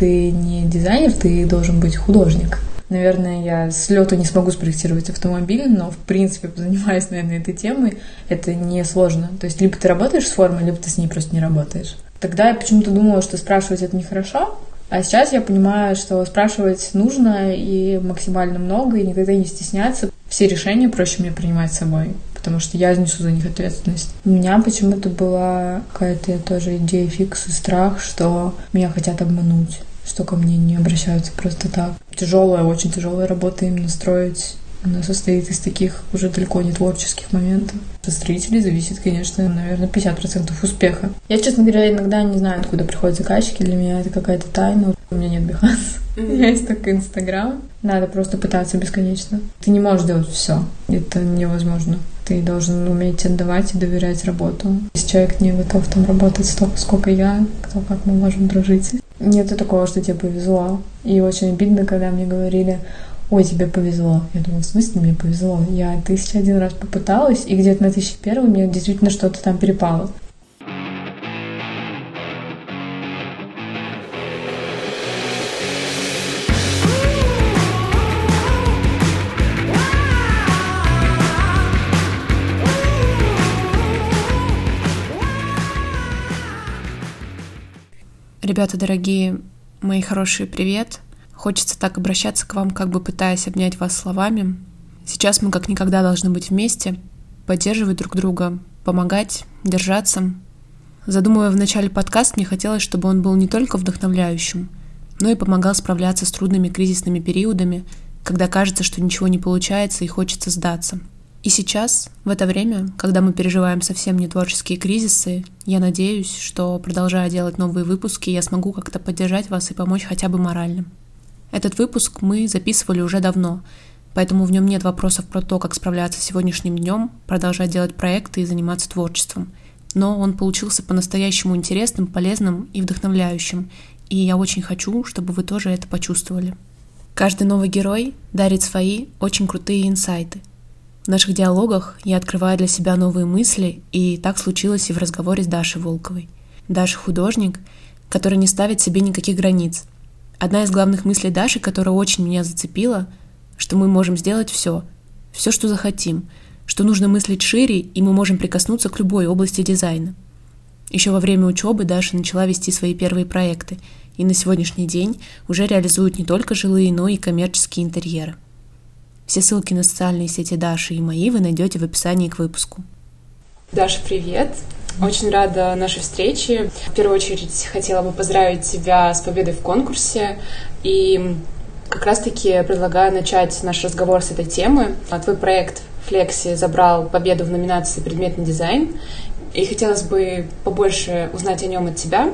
ты не дизайнер, ты должен быть художник. Наверное, я с лету не смогу спроектировать автомобиль, но, в принципе, занимаясь, наверное, этой темой, это не сложно. То есть, либо ты работаешь с формой, либо ты с ней просто не работаешь. Тогда я почему-то думала, что спрашивать это нехорошо, а сейчас я понимаю, что спрашивать нужно и максимально много, и никогда не стесняться. Все решения проще мне принимать с собой, потому что я несу за них ответственность. У меня почему-то была какая-то тоже идея фикс и страх, что меня хотят обмануть что ко мне не обращаются просто так. Тяжелая, очень тяжелая работа именно строить она состоит из таких уже далеко не творческих моментов. От строителей зависит, конечно, наверное, 50% успеха. Я, честно говоря, иногда не знаю, откуда приходят заказчики. Для меня это какая-то тайна. У меня нет Behance. У меня есть только Инстаграм. Надо просто пытаться бесконечно. Ты не можешь делать все. Это невозможно. Ты должен уметь отдавать и доверять работу. Если человек не готов там работать столько, сколько я, то как мы можем дружить? Нет такого, что тебе повезло. И очень обидно, когда мне говорили, ой, тебе повезло. Я думаю, в смысле мне повезло? Я тысяча один раз попыталась, и где-то на тысяча первый мне действительно что-то там перепало. Ребята дорогие, мои хорошие, привет! Хочется так обращаться к вам, как бы пытаясь обнять вас словами. Сейчас мы как никогда должны быть вместе, поддерживать друг друга, помогать, держаться. Задумывая в начале подкаст, мне хотелось, чтобы он был не только вдохновляющим, но и помогал справляться с трудными кризисными периодами, когда кажется, что ничего не получается и хочется сдаться – и сейчас, в это время, когда мы переживаем совсем не творческие кризисы, я надеюсь, что, продолжая делать новые выпуски, я смогу как-то поддержать вас и помочь хотя бы морально. Этот выпуск мы записывали уже давно, поэтому в нем нет вопросов про то, как справляться с сегодняшним днем, продолжать делать проекты и заниматься творчеством. Но он получился по-настоящему интересным, полезным и вдохновляющим, и я очень хочу, чтобы вы тоже это почувствовали. Каждый новый герой дарит свои очень крутые инсайты – в наших диалогах я открываю для себя новые мысли, и так случилось и в разговоре с Дашей Волковой. Даша художник, который не ставит себе никаких границ. Одна из главных мыслей Даши, которая очень меня зацепила, что мы можем сделать все, все, что захотим, что нужно мыслить шире, и мы можем прикоснуться к любой области дизайна. Еще во время учебы Даша начала вести свои первые проекты, и на сегодняшний день уже реализует не только жилые, но и коммерческие интерьеры. Все ссылки на социальные сети Даши и мои вы найдете в описании к выпуску. Даша, привет! Очень рада нашей встрече. В первую очередь хотела бы поздравить тебя с победой в конкурсе. И как раз-таки предлагаю начать наш разговор с этой темы. Твой проект Флекси забрал победу в номинации «Предметный дизайн». И хотелось бы побольше узнать о нем от тебя.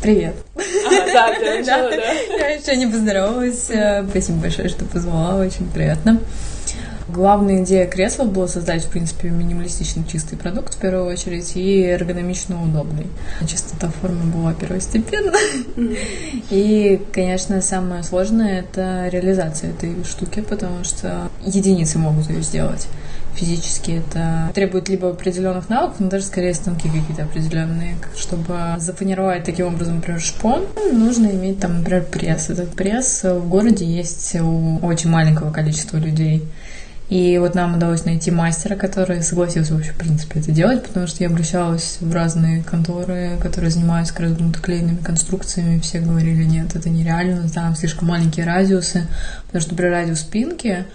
Привет. А, да, ты начала, да? Я еще не поздоровалась. Э, спасибо большое, что позвала, очень приятно. Главная идея кресла была создать, в принципе, минималистично чистый продукт в первую очередь и эргономично удобный. Чистота формы была первостепенна. И, конечно, самое сложное — это реализация этой штуки, потому что единицы могут ее сделать физически это требует либо определенных навыков, но даже скорее станки какие-то определенные. Чтобы запланировать таким образом, например, шпон, нужно иметь там, например, пресс. Этот пресс в городе есть у очень маленького количества людей. И вот нам удалось найти мастера, который согласился вообще, в принципе, это делать, потому что я обращалась в разные конторы, которые занимаются как раз гнутоклеенными конструкциями. Все говорили, нет, это нереально, там слишком маленькие радиусы, потому что при радиус спинки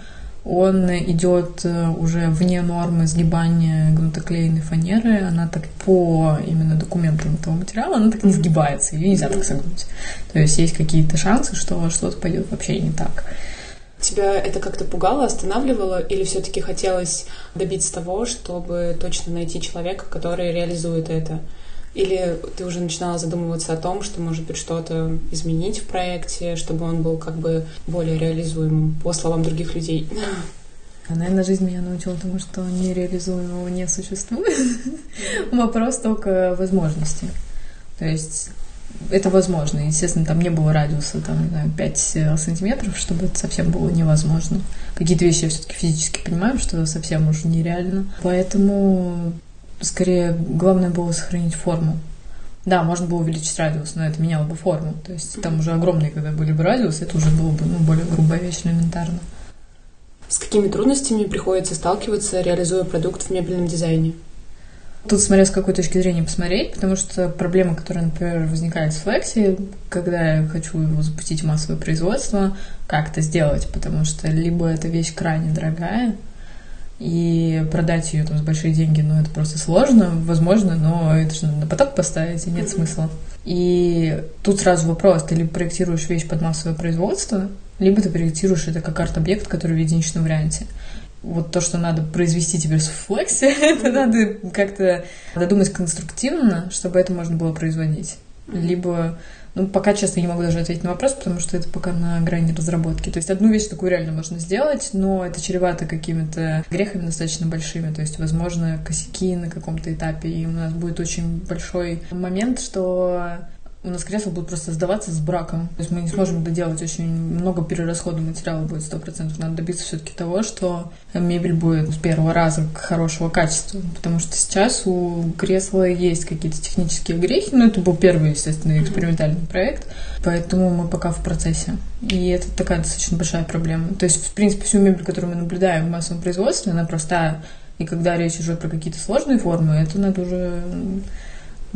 он идет э, уже вне нормы сгибания гнутоклеенной фанеры. Она так по именно документам этого материала, она так не сгибается, ее нельзя так согнуть. То есть есть какие-то шансы, что что-то пойдет вообще не так. Тебя это как-то пугало, останавливало, или все-таки хотелось добиться того, чтобы точно найти человека, который реализует это? Или ты уже начинала задумываться о том, что, может быть, что-то изменить в проекте, чтобы он был как бы более реализуемым, по словам других людей? Наверное, жизнь меня научила тому, что нереализуемого не существует. Вопрос только возможности. То есть это возможно. Естественно, там не было радиуса, там, не знаю, 5 э, сантиметров, чтобы это совсем было невозможно. Какие-то вещи я все-таки физически понимаю, что совсем уже нереально. Поэтому скорее главное было сохранить форму. Да, можно было увеличить радиус, но это меняло бы форму. То есть там уже огромные, когда были бы радиусы, это уже было бы ну, более грубая вещь элементарно. С какими трудностями приходится сталкиваться, реализуя продукт в мебельном дизайне? Тут смотря с какой точки зрения посмотреть, потому что проблема, которая, например, возникает с Flexi, когда я хочу его запустить в массовое производство, как это сделать, потому что либо эта вещь крайне дорогая, и продать ее там с большие деньги, ну, это просто сложно, возможно, но это же надо на поток поставить, и нет смысла. И тут сразу вопрос, ты либо проектируешь вещь под массовое производство, либо ты проектируешь это как арт-объект, который в единичном варианте. Вот то, что надо произвести теперь с Flex, это надо как-то додумать конструктивно, чтобы это можно было производить. Либо ну, пока, честно, не могу даже ответить на вопрос, потому что это пока на грани разработки. То есть одну вещь такую реально можно сделать, но это чревато какими-то грехами достаточно большими. То есть, возможно, косяки на каком-то этапе, и у нас будет очень большой момент, что у нас кресла будут просто сдаваться с браком. То есть мы не сможем доделать очень много перерасхода материала будет сто процентов. Надо добиться все-таки того, что мебель будет с первого раза хорошего качества. Потому что сейчас у кресла есть какие-то технические грехи, но это был первый, естественно, экспериментальный проект. Поэтому мы пока в процессе. И это такая достаточно большая проблема. То есть, в принципе, всю мебель, которую мы наблюдаем в массовом производстве, она простая. И когда речь уже про какие-то сложные формы, это надо уже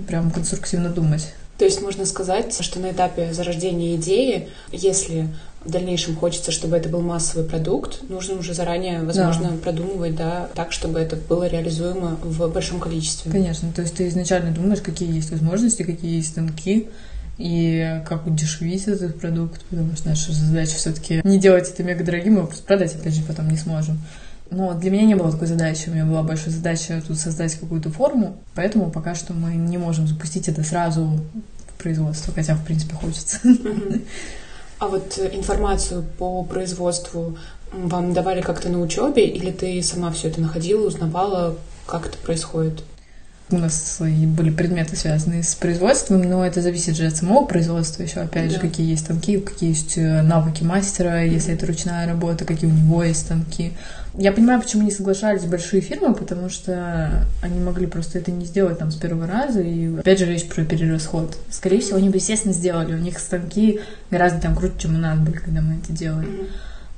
прям конструктивно думать. То есть можно сказать, что на этапе зарождения идеи, если в дальнейшем хочется, чтобы это был массовый продукт, нужно уже заранее, возможно, да. продумывать, да, так, чтобы это было реализуемо в большом количестве. Конечно, то есть ты изначально думаешь, какие есть возможности, какие есть станки, и как удешевить этот продукт, потому что наша задача все-таки не делать это мега дорогим, а просто продать, опять же, потом не сможем. Но для меня не было такой задачи. У меня была большая задача тут создать какую-то форму, поэтому пока что мы не можем запустить это сразу в производство, хотя, в принципе, хочется. А вот информацию по производству вам давали как-то на учебе, или ты сама все это находила, узнавала, как это происходит? У нас были предметы, связанные с производством, но это зависит же от самого производства еще, опять да. же, какие есть станки, какие есть э, навыки мастера, если это ручная работа, какие у него есть станки. Я понимаю, почему не соглашались большие фирмы, потому что они могли просто это не сделать там с первого раза, и опять же речь про перерасход. Скорее всего, они бы, естественно, сделали. У них станки гораздо там круче, чем у нас были, когда мы это делали.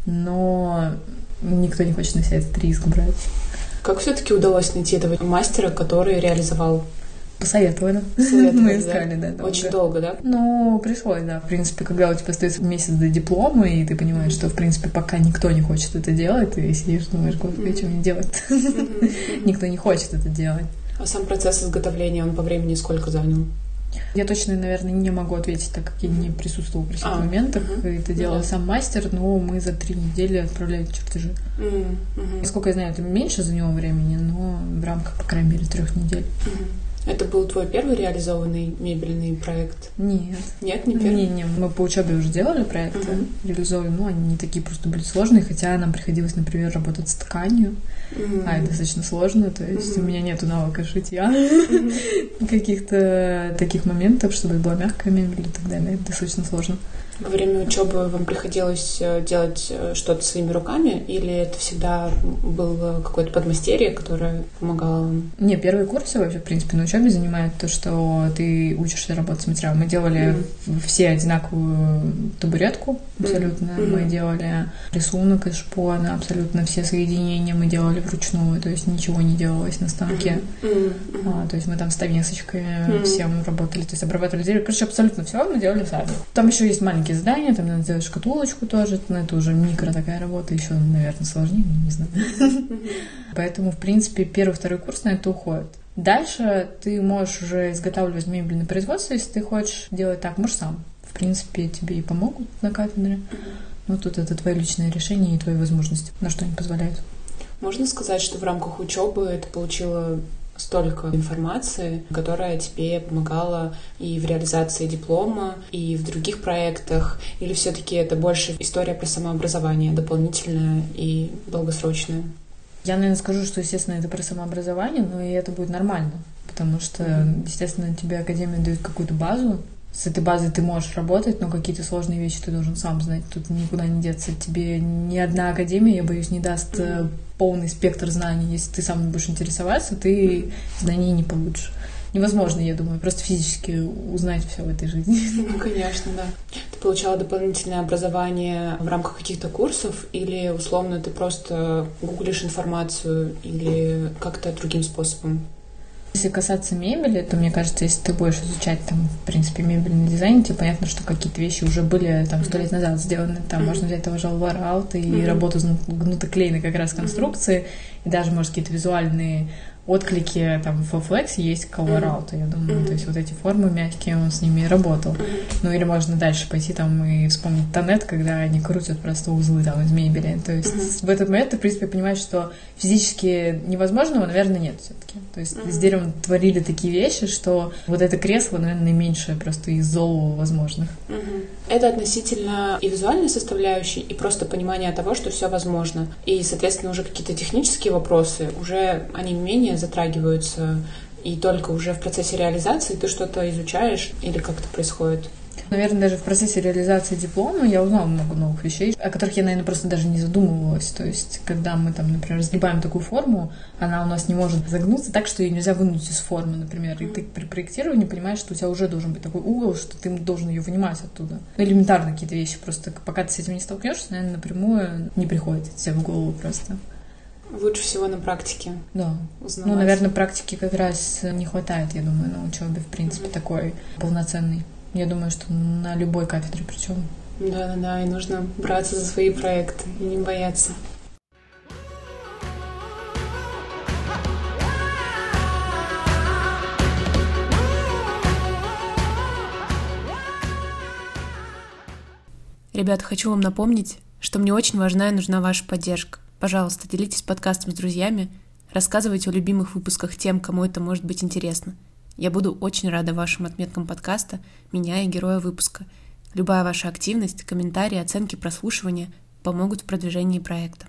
Но никто не хочет на себя этот риск брать. Как все-таки удалось найти этого мастера, который реализовал Посоветовали. Мы искали, да. Очень долго, да? Ну, пришлось, да. В принципе, когда у тебя остается месяц до диплома, и ты понимаешь, что, в принципе, пока никто не хочет это делать, ты сидишь, думаешь, господи, что мне делать? Никто не хочет это делать. А сам процесс изготовления, он по времени сколько занял? Я точно, наверное, не могу ответить, так как я не присутствовала при всех а, моментах. Угу. Это делал да. сам мастер, но мы за три недели отправляли чертежи. Угу. Сколько я знаю, это меньше за него времени, но в рамках, по крайней мере, трех недель. Угу. Это был твой первый реализованный мебельный проект? Нет. Нет, не первый? Не, не, мы по учебе уже делали проекты, uh-huh. реализовывали, ну, они не такие просто были сложные, хотя нам приходилось, например, работать с тканью, uh-huh. а это достаточно сложно, то есть uh-huh. у меня нету навыка шитья, каких-то таких моментов, чтобы была мягкая мебель и так далее, это достаточно сложно. Во время учебы вам приходилось э, делать э, что-то своими руками, или это всегда был какое-то подмастерье, которое помогало вам? Не, первые курсы вообще, в принципе, на учебе занимают то, что ты учишься работать с материалом. Мы делали mm-hmm. все одинаковую табуретку абсолютно. Mm-hmm. Мы делали рисунок из шпона, абсолютно все соединения мы делали вручную, то есть ничего не делалось на станке. Mm-hmm. А, то есть мы там с тавесочкой mm-hmm. всем работали, то есть обрабатывали дерево. Короче, абсолютно все мы делали сами. Там еще есть маленький маленькие задания, там надо сделать шкатулочку тоже, но это уже микро такая работа, еще, наверное, сложнее, не знаю. Поэтому, в принципе, первый, второй курс на это уходит. Дальше ты можешь уже изготавливать мебель на производство, если ты хочешь делать так, можешь сам. В принципе, тебе и помогут на кафедре. Но тут это твое личное решение и твои возможности, на что они позволяют. Можно сказать, что в рамках учебы это получило столько информации, которая тебе помогала и в реализации диплома, и в других проектах, или все-таки это больше история про самообразование, дополнительная и долгосрочная? Я, наверное, скажу, что, естественно, это про самообразование, но и это будет нормально, потому что, естественно, тебе Академия дает какую-то базу, с этой базой ты можешь работать, но какие-то сложные вещи ты должен сам знать. Тут никуда не деться. Тебе ни одна академия, я боюсь, не даст mm-hmm. полный спектр знаний. Если ты сам не будешь интересоваться, ты знаний не получишь. невозможно, я думаю, просто физически узнать все в этой жизни. Ну, конечно, да. Ты получала дополнительное образование в рамках каких-то курсов или, условно, ты просто гуглишь информацию или как-то другим способом? Если касаться мебели, то мне кажется, если ты будешь изучать там, в принципе, мебельный дизайн, тебе понятно, что какие-то вещи уже были там сто лет назад сделаны. Там mm-hmm. можно взять того же Alvar и mm-hmm. работу с гнутоклейной как раз конструкции, mm-hmm. и даже, может, какие-то визуальные отклики там в Flex есть Colorado, mm-hmm. я думаю. Mm-hmm. То есть вот эти формы мягкие, он с ними работал. Mm-hmm. Ну или можно дальше пойти там и вспомнить Тонет, когда они крутят просто узлы там из мебели. То есть mm-hmm. в этот момент ты, в принципе, понимаешь, что физически невозможного, наверное, нет все таки То есть mm-hmm. с деревом творили такие вещи, что вот это кресло, наверное, наименьшее просто из зол возможных. Mm-hmm. Это относительно и визуальной составляющей, и просто понимания того, что все возможно. И, соответственно, уже какие-то технические вопросы, уже они менее затрагиваются, и только уже в процессе реализации ты что-то изучаешь или как это происходит? Наверное, даже в процессе реализации диплома я узнала много новых вещей, о которых я, наверное, просто даже не задумывалась. То есть, когда мы там, например, разгибаем такую форму, она у нас не может загнуться так, что ее нельзя вынуть из формы, например. И ты при проектировании понимаешь, что у тебя уже должен быть такой угол, что ты должен ее вынимать оттуда. Ну, элементарно какие-то вещи. Просто пока ты с этим не столкнешься, наверное, напрямую не приходит тебе в голову просто. Лучше всего на практике. Да. Узнавать. Ну, наверное, практики как раз не хватает, я думаю, на учебе, в принципе, mm-hmm. такой полноценный. Я думаю, что на любой кафедре причем. Да, да, да, и нужно браться за свои проекты и не бояться. Ребята, хочу вам напомнить, что мне очень важна и нужна ваша поддержка. Пожалуйста, делитесь подкастом с друзьями, рассказывайте о любимых выпусках тем, кому это может быть интересно. Я буду очень рада вашим отметкам подкаста, меня и героя выпуска. Любая ваша активность, комментарии, оценки, прослушивания помогут в продвижении проекта.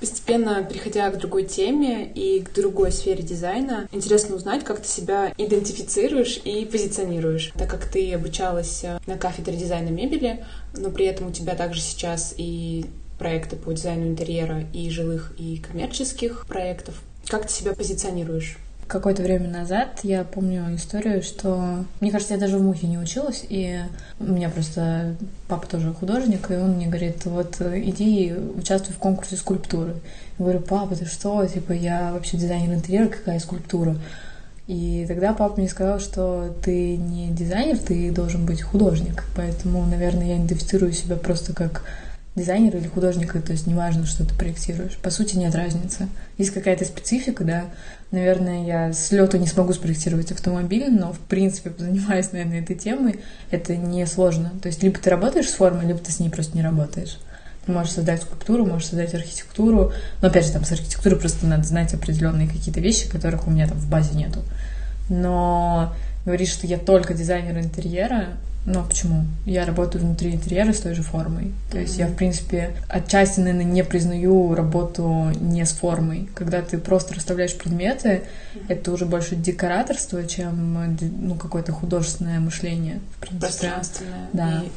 Постепенно переходя к другой теме и к другой сфере дизайна, интересно узнать, как ты себя идентифицируешь и позиционируешь, так как ты обучалась э, на кафедре дизайна мебели, но при этом у тебя также сейчас и проекты по дизайну интерьера и жилых, и коммерческих проектов. Как ты себя позиционируешь? Какое-то время назад я помню историю, что, мне кажется, я даже в Мухе не училась, и у меня просто папа тоже художник, и он мне говорит, вот иди участвуй в конкурсе скульптуры. Я говорю, папа, ты что? Типа, я вообще дизайнер интерьера, какая скульптура? И тогда папа мне сказал, что ты не дизайнер, ты должен быть художник. Поэтому, наверное, я идентифицирую себя просто как дизайнер или художник, то есть неважно, что ты проектируешь. По сути, нет разницы. Есть какая-то специфика, да. Наверное, я с лету не смогу спроектировать автомобиль, но, в принципе, занимаясь, наверное, этой темой, это не сложно. То есть, либо ты работаешь с формой, либо ты с ней просто не работаешь. Ты можешь создать скульптуру, можешь создать архитектуру. Но, опять же, там с архитектурой просто надо знать определенные какие-то вещи, которых у меня там в базе нету. Но говорить, что я только дизайнер интерьера, но почему? Я работаю внутри интерьера с той же формой. То есть mm-hmm. я, в принципе, отчасти, наверное, не признаю работу не с формой. Когда ты просто расставляешь предметы, mm-hmm. это уже больше декораторство, чем ну, какое-то художественное мышление. В принципе. Пространственное. Да. И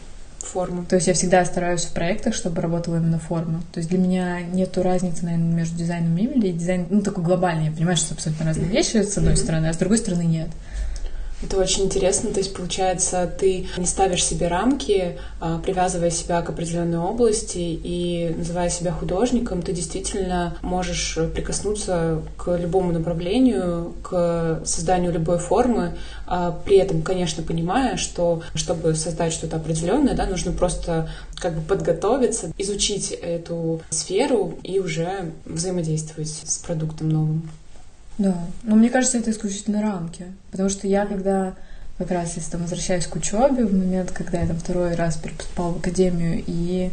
форму. То есть я всегда стараюсь в проектах, чтобы работала именно форма. То есть для меня нету разницы, наверное, между дизайном мебели и дизайном, ну, такой глобальный. Я понимаю, что это абсолютно разные mm-hmm. вещи, с одной mm-hmm. стороны, а с другой стороны нет. Это очень интересно, то есть получается, ты не ставишь себе рамки, а, привязывая себя к определенной области и называя себя художником, ты действительно можешь прикоснуться к любому направлению, к созданию любой формы, а, при этом, конечно, понимая, что чтобы создать что-то определенное, да, нужно просто как бы подготовиться, изучить эту сферу и уже взаимодействовать с продуктом новым. Да, но мне кажется, это исключительно рамки. Потому что я, когда как раз если там возвращаюсь к учебе, в момент, когда я там второй раз перепоступала в академию и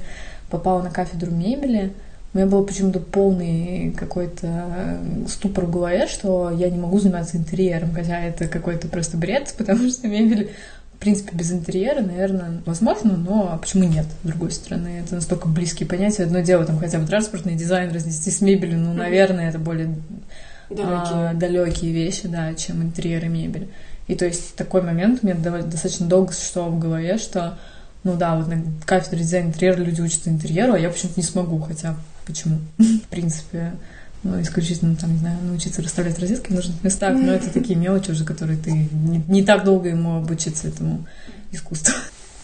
попала на кафедру мебели, у меня был почему-то полный какой-то э, ступор в голове, что я не могу заниматься интерьером, хотя это какой-то просто бред, потому что мебель в принципе, без интерьера, наверное, возможно, но почему нет, с другой стороны? Это настолько близкие понятия. Одно дело, там, хотя бы транспортный дизайн разнести с мебелью, ну, наверное, это более далекие. А, далекие вещи, да, чем интерьер и мебель. И то есть такой момент у меня достаточно долго существовал в голове, что ну да, вот на кафедре дизайна интерьера люди учатся интерьеру, а я почему-то не смогу, хотя почему? В принципе, ну, исключительно, там, не знаю, научиться расставлять розетки в нужных местах, но это такие мелочи уже, которые ты не, не так долго ему обучиться этому искусству.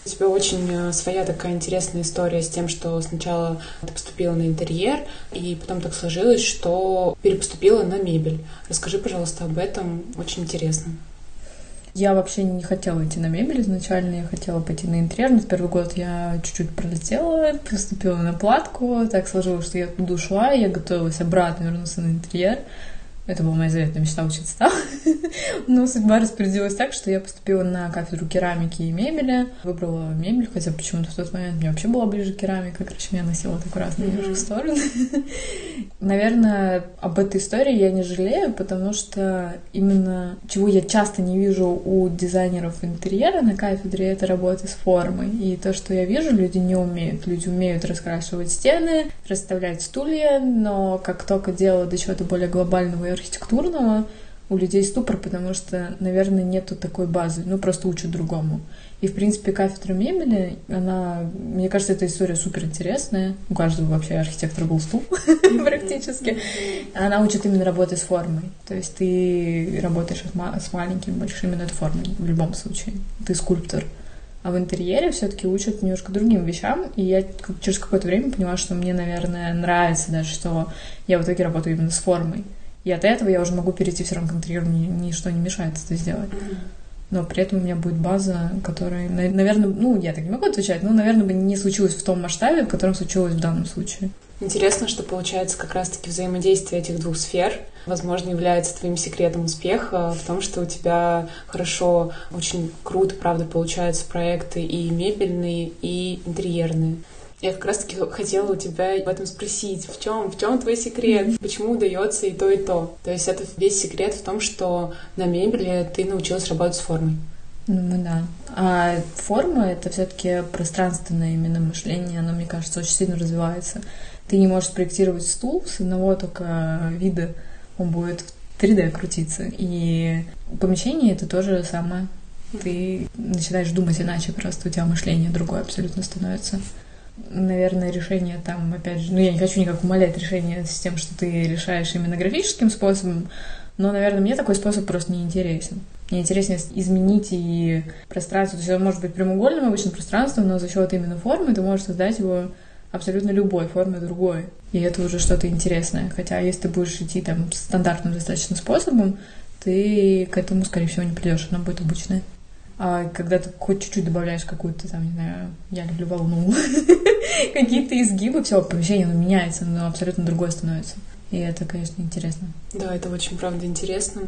У тебя очень э, своя такая интересная история с тем, что сначала ты поступила на интерьер, и потом так сложилось, что перепоступила на мебель. Расскажи, пожалуйста, об этом. Очень интересно. Я вообще не хотела идти на мебель изначально, я хотела пойти на интерьер, но в первый год я чуть-чуть пролетела, поступила на платку, так сложилось, что я туда ушла, я готовилась обратно вернуться на интерьер, это была моя заветная мечта учиться там. Но судьба распорядилась так, что я поступила на кафедру керамики и мебели. Выбрала мебель, хотя почему-то в тот момент мне вообще была ближе керамика. Короче, я носила такой разные немножко стороны. Наверное, об этой истории я не жалею, потому что именно чего я часто не вижу у дизайнеров интерьера на кафедре, это работа с формой. И то, что я вижу, люди не умеют. Люди умеют раскрашивать стены, расставлять стулья, но как только дело до чего-то более глобального и архитектурного у людей ступор, потому что, наверное, нету такой базы, ну, просто учат другому. И, в принципе, кафедра мебели, она, мне кажется, эта история супер интересная. У каждого вообще архитектора был стул практически. Она учит именно работать с формой. То есть ты работаешь с маленькими, большими над формой в любом случае. Ты скульптор. А в интерьере все-таки учат немножко другим вещам. И я через какое-то время поняла, что мне, наверное, нравится даже, что я в итоге работаю именно с формой. И от этого я уже могу перейти все равно к интерьеру, ни, ничто не мешает это сделать. Но при этом у меня будет база, которая, наверное, ну, я так не могу отвечать, но, наверное, бы не случилось в том масштабе, в котором случилось в данном случае. Интересно, что получается как раз-таки взаимодействие этих двух сфер, возможно, является твоим секретом успеха в том, что у тебя хорошо, очень круто, правда, получаются проекты и мебельные, и интерьерные. Я как раз-таки хотела у тебя об этом спросить. В чем, в чем твой секрет? Почему удается и то, и то? То есть это весь секрет в том, что на мебели ты научилась работать с формой. Ну да. А форма — это все таки пространственное именно мышление, оно, мне кажется, очень сильно развивается. Ты не можешь проектировать стул с одного только вида, он будет в 3D крутиться. И помещение — это тоже самое. Ты начинаешь думать иначе, просто у тебя мышление другое абсолютно становится наверное, решение там, опять же, ну, я не хочу никак умалять решение с тем, что ты решаешь именно графическим способом, но, наверное, мне такой способ просто не интересен. Мне интереснее изменить и пространство. То есть это может быть прямоугольным обычным пространством, но за счет именно формы ты можешь создать его абсолютно любой формы другой. И это уже что-то интересное. Хотя если ты будешь идти там стандартным достаточно способом, ты к этому, скорее всего, не придешь, оно будет обычное. А когда ты хоть чуть-чуть добавляешь какую-то там, не знаю, я люблю волну, какие-то изгибы, все, помещение, оно меняется, оно абсолютно другое становится. И это, конечно, интересно. Да, это очень, правда, интересно.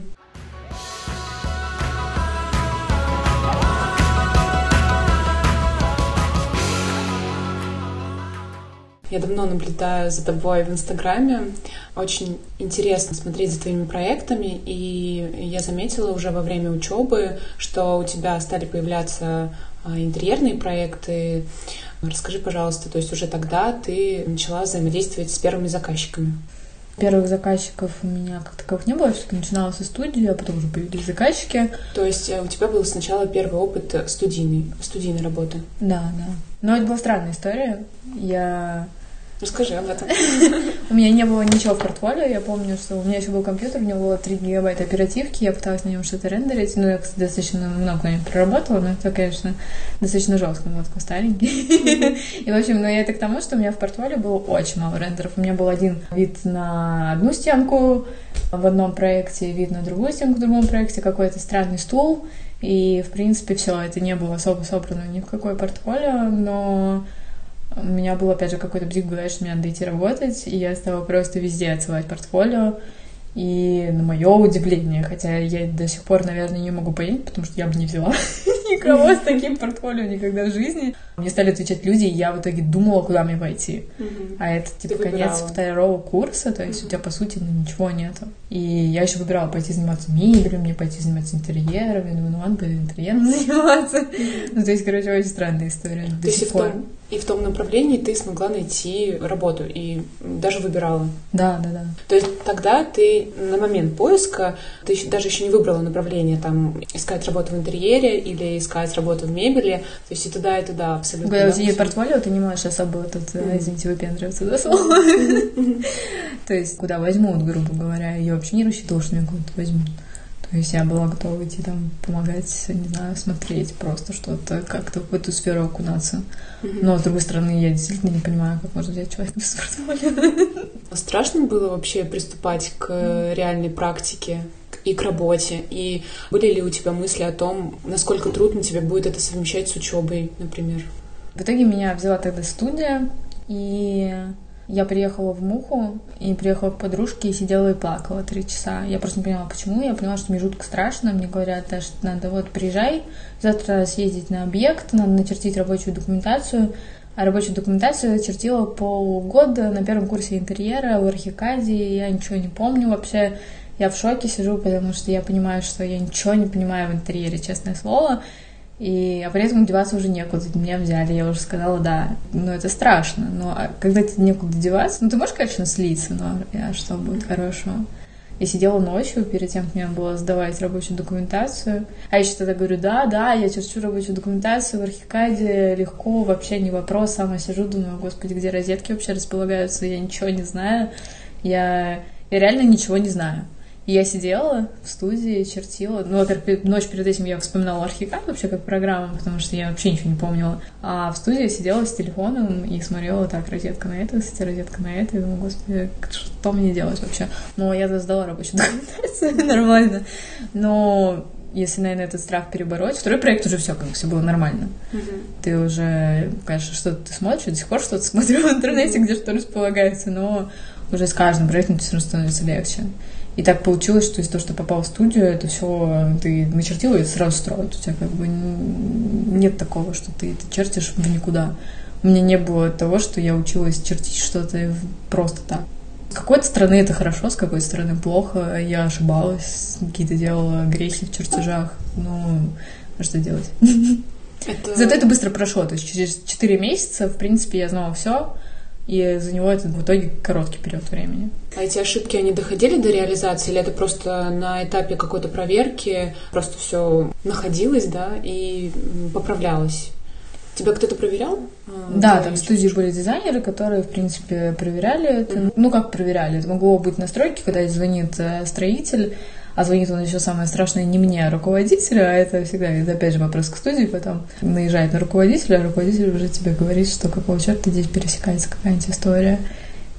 Я давно наблюдаю за тобой в Инстаграме. Очень интересно смотреть за твоими проектами. И я заметила уже во время учебы, что у тебя стали появляться а, интерьерные проекты. Расскажи, пожалуйста, то есть уже тогда ты начала взаимодействовать с первыми заказчиками. Первых заказчиков у меня как таковых не было, все-таки начинала со студии, а потом уже появились заказчики. То есть э, у тебя был сначала первый опыт студийной, студийной работы? Да, да. Но это была странная история. Я Расскажи об этом. У меня не было ничего в портфолио. Я помню, что у меня еще был компьютер, у него было 3 гигабайта оперативки, я пыталась на нем что-то рендерить. Ну, я, кстати, достаточно много нем проработала, но это, конечно, достаточно жестко, такой старенький. И, в общем, но я это к тому, что у меня в портфолио было очень мало рендеров. У меня был один вид на одну стенку в одном проекте, вид на другую стенку в другом проекте, какой-то странный стул. И, в принципе, все, это не было особо собрано ни в какое портфолио, но у меня был, опять же, какой-то бзик в что мне надо идти работать, и я стала просто везде отсылать портфолио. И на мое удивление, хотя я до сих пор, наверное, не могу понять, потому что я бы не взяла никого с таким портфолио никогда в жизни. Мне стали отвечать люди, и я в итоге думала, куда мне пойти. А это, типа, конец второго курса, то есть у тебя, по сути, ну, ничего нету. И я еще выбирала пойти заниматься мебелью, мне пойти заниматься интерьером. Я думаю, ну ладно, интерьером заниматься. Ну, то есть, короче, очень странная история до сих пор. И в том направлении ты смогла найти работу и даже выбирала. Да, да, да. То есть тогда ты на момент поиска, ты даже еще не выбрала направление, там, искать работу в интерьере или искать работу в мебели, то есть и туда, и туда абсолютно. Когда у тебя есть портфолио, ты не можешь особо тут, mm-hmm. извините, выпендриваться, да, слово? То есть куда возьмут, грубо говоря, я вообще не рассчитывала, что меня куда-то возьмут. То есть я была готова идти там помогать, не знаю, смотреть просто что-то, как-то в эту сферу окунаться. Mm-hmm. Но, с другой стороны, я действительно не понимаю, как можно взять человека без портфолио. Страшно было вообще приступать к реальной практике и к работе? И были ли у тебя мысли о том, насколько трудно тебе будет это совмещать с учебой, например? В итоге меня взяла тогда студия, и я приехала в Муху и приехала к подружке и сидела и плакала три часа. Я просто не поняла, почему. Я поняла, что мне жутко страшно. Мне говорят, да, что надо вот приезжай, завтра съездить на объект, надо начертить рабочую документацию. А рабочую документацию чертила полгода на первом курсе интерьера в Архикаде. Я ничего не помню вообще. Я в шоке сижу, потому что я понимаю, что я ничего не понимаю в интерьере, честное слово. И, а при этом деваться уже некуда. Меня взяли, я уже сказала, да, ну это страшно. Но а когда тебе некуда деваться, ну ты можешь, конечно, слиться, но а что будет хорошего? Я сидела ночью перед тем, как мне было сдавать рабочую документацию. А я еще тогда говорю, да, да, я черчу рабочую документацию в Архикаде, легко, вообще не вопрос. Сама сижу, думаю, господи, где розетки вообще располагаются, я ничего не знаю. Я, я реально ничего не знаю. И я сидела в студии, чертила. Ну, во-первых, ночь перед этим я вспоминала архикад вообще как программу, потому что я вообще ничего не помнила. А в студии я сидела с телефоном и смотрела так, розетка на это, кстати, розетка на это. И думаю, господи, что мне делать вообще? Но я сдала рабочую документацию, нормально. Но если, наверное, этот страх перебороть, второй проект уже все, как все было нормально. Mm-hmm. Ты уже, конечно, что-то ты смотришь, до сих пор что-то смотрю в интернете, где что располагается, но уже с каждым проектом все равно становится легче. И так получилось, что из-за того, что попал в студию, это все ты начертил и сразу строят. У тебя как бы нет такого, что ты это чертишь в никуда. У меня не было того, что я училась чертить что-то просто так. С какой-то стороны это хорошо, с какой-то стороны плохо. Я ошибалась, какие-то делала грехи в чертежах. Ну, а что делать? Это... Зато это быстро прошло. То есть через 4 месяца, в принципе, я знала все и за него это в итоге короткий период времени. А эти ошибки, они доходили до реализации, или это просто на этапе какой-то проверки просто все находилось, да, и поправлялось? Тебя кто-то проверял? А, да, там в студии были дизайнеры, которые, в принципе, проверяли это. Mm-hmm. Ну, как проверяли? Это могло быть настройки, когда звонит э, строитель, а звонит он еще самое страшное не мне, а руководителю, а это всегда, это опять же вопрос к студии, потом наезжает на руководителя, а руководитель уже тебе говорит, что какого черта здесь пересекается какая-нибудь история.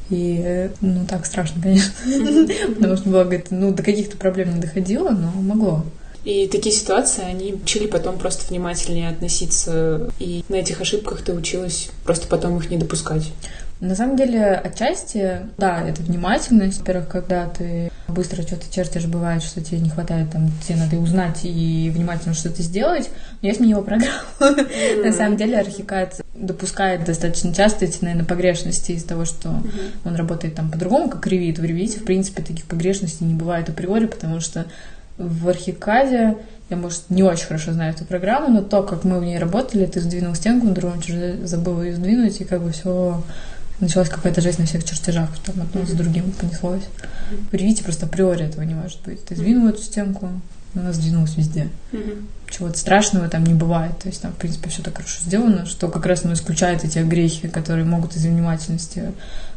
И, ну, так страшно, конечно. Потому что, благо, ну, до каких-то проблем не доходило, но могло. И такие ситуации, они учили потом просто внимательнее относиться, и на этих ошибках ты училась просто потом их не допускать. На самом деле, отчасти, да, это внимательность. Во-первых, когда ты быстро что-то чертишь, бывает, что тебе не хватает, там, тебе надо узнать и внимательно что-то сделать. Но я сменила программу. На самом деле, архикад допускает достаточно часто эти, наверное, погрешности из-за того, что он работает там по-другому, как ревит. В ревите, в принципе, таких погрешностей не бывает априори, потому что в архикаде я, может, не очень хорошо знаю эту программу, но то, как мы в ней работали, ты сдвинул стенку, на другом забыл ее сдвинуть, и как бы все началась какая-то жизнь на всех чертежах, там одно за другим понеслось. В Ревите просто априори этого не может быть. Ты сдвинул эту стенку, она сдвинулась везде. Чего-то страшного там не бывает. То есть там, в принципе, все так хорошо сделано, что как раз ну, исключает эти грехи, которые могут из-за внимательности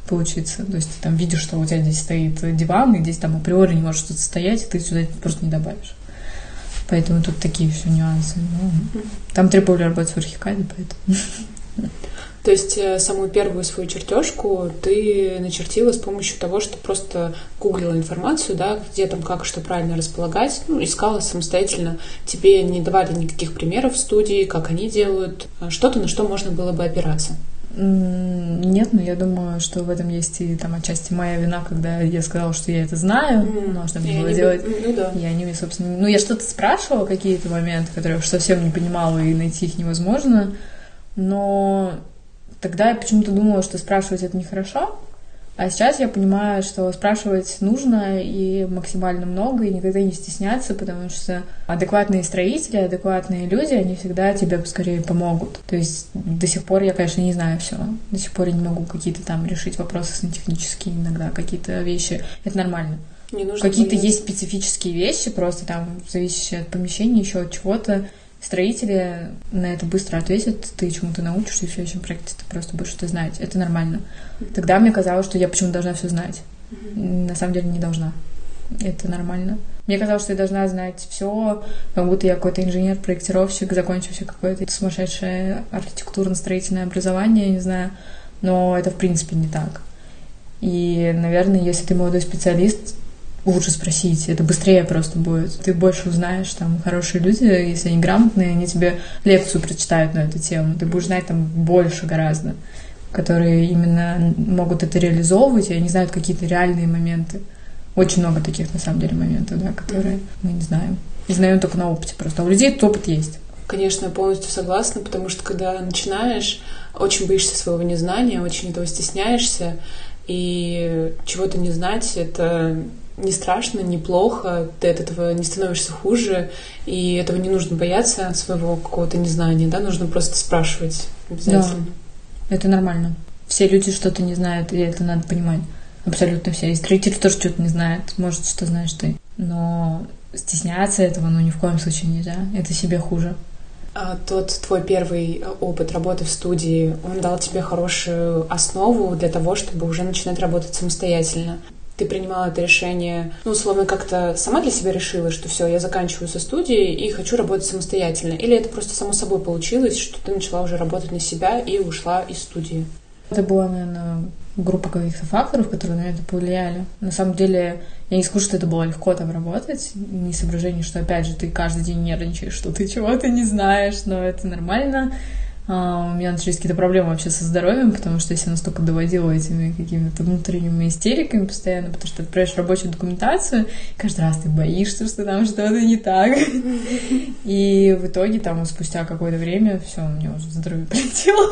получиться. То есть ты там видишь, что у тебя здесь стоит диван, и здесь там априори не может что-то стоять, и ты сюда просто не добавишь. Поэтому тут такие все нюансы. Ну, там требовали работать в архикаде, поэтому... То есть э, самую первую свою чертежку ты начертила с помощью того, что просто гуглила информацию, да, где там как что правильно располагать, ну, искала самостоятельно. Тебе не давали никаких примеров в студии, как они делают, а что-то, на что можно было бы опираться. Нет, но я думаю, что в этом есть и там отчасти моя вина, когда я сказала, что я это знаю, mm. но что мне было делать. Ну, да. Я не собственно. Ну, я что-то спрашивала, какие-то моменты, которые я совсем не понимала, и найти их невозможно. Но Тогда я почему-то думала, что спрашивать это нехорошо, А сейчас я понимаю, что спрашивать нужно и максимально много, и никогда не стесняться, потому что адекватные строители, адекватные люди, они всегда тебе скорее помогут. То есть до сих пор я, конечно, не знаю все. До сих пор я не могу какие-то там решить вопросы сантехнические иногда, какие-то вещи. Это нормально. Не нужно Какие-то есть специфические вещи, просто там зависящие от помещения, еще от чего-то. Строители на это быстро ответят, ты чему-то научишься, и в следующем проекте ты просто будешь это знать. Это нормально. Тогда мне казалось, что я почему-то должна все знать. На самом деле не должна. Это нормально. Мне казалось, что я должна знать все, как будто я какой-то инженер-проектировщик, закончивший какое-то сумасшедшее архитектурно-строительное образование, я не знаю. Но это в принципе не так. И, наверное, если ты молодой специалист, лучше спросить, это быстрее просто будет. Ты больше узнаешь, там, хорошие люди, если они грамотные, они тебе лекцию прочитают на эту тему. Ты будешь знать там больше гораздо, которые именно могут это реализовывать, и они знают какие-то реальные моменты. Очень много таких, на самом деле, моментов, да, которые мы не знаем. И знаем только на опыте просто. А у людей этот опыт есть. Конечно, я полностью согласна, потому что когда начинаешь, очень боишься своего незнания, очень этого стесняешься, и чего-то не знать — это не страшно, не плохо, ты от этого не становишься хуже, и этого не нужно бояться своего какого-то незнания, да, нужно просто спрашивать обязательно. Это нормально. Все люди что-то не знают, и это надо понимать. Абсолютно все. И строитель тоже что-то не знает. Может, что знаешь ты. Но стесняться этого, ну, ни в коем случае нельзя. Это себе хуже. А тот твой первый опыт работы в студии, он дал тебе хорошую основу для того, чтобы уже начинать работать самостоятельно. Ты принимала это решение, ну, условно, как-то сама для себя решила, что все, я заканчиваю со студией и хочу работать самостоятельно? Или это просто само собой получилось, что ты начала уже работать на себя и ушла из студии? Это была, наверное, группа каких-то факторов, которые на это повлияли. На самом деле, я не скажу, что это было легко там работать, не соображение, что, опять же, ты каждый день нервничаешь, что ты чего-то не знаешь, но это нормально. А, у меня начались какие-то проблемы вообще со здоровьем, потому что я себя настолько доводила этими какими-то внутренними истериками постоянно, потому что ты отправляешь рабочую документацию, и каждый раз ты боишься, что там что-то не так. И в итоге там спустя какое-то время все, меня уже здоровье прилетело,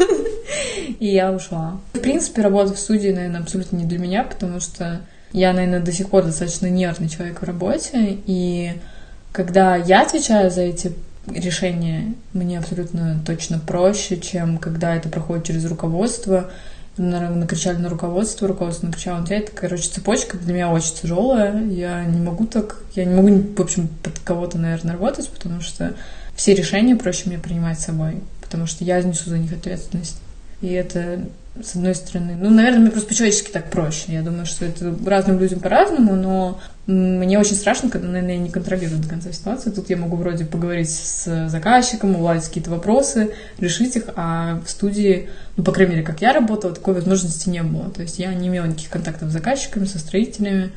и я ушла. В принципе, работа в студии, наверное, абсолютно не для меня, потому что я, наверное, до сих пор достаточно нервный человек в работе, и когда я отвечаю за эти решения, мне абсолютно точно проще, чем когда это проходит через руководство. Накричали на руководство, руководство накричало на тебя. Это, короче, цепочка для меня очень тяжелая. Я не могу так, я не могу, в общем, под кого-то, наверное, работать, потому что все решения проще мне принимать собой, потому что я несу за них ответственность. И это, с одной стороны, ну, наверное, мне просто по-человечески так проще. Я думаю, что это разным людям по-разному, но мне очень страшно, когда, наверное, я не контролирую до конца ситуацию. Тут я могу вроде поговорить с заказчиком, уладить какие-то вопросы, решить их, а в студии, ну, по крайней мере, как я работала, такой возможности не было. То есть я не имела никаких контактов с заказчиками, со строителями,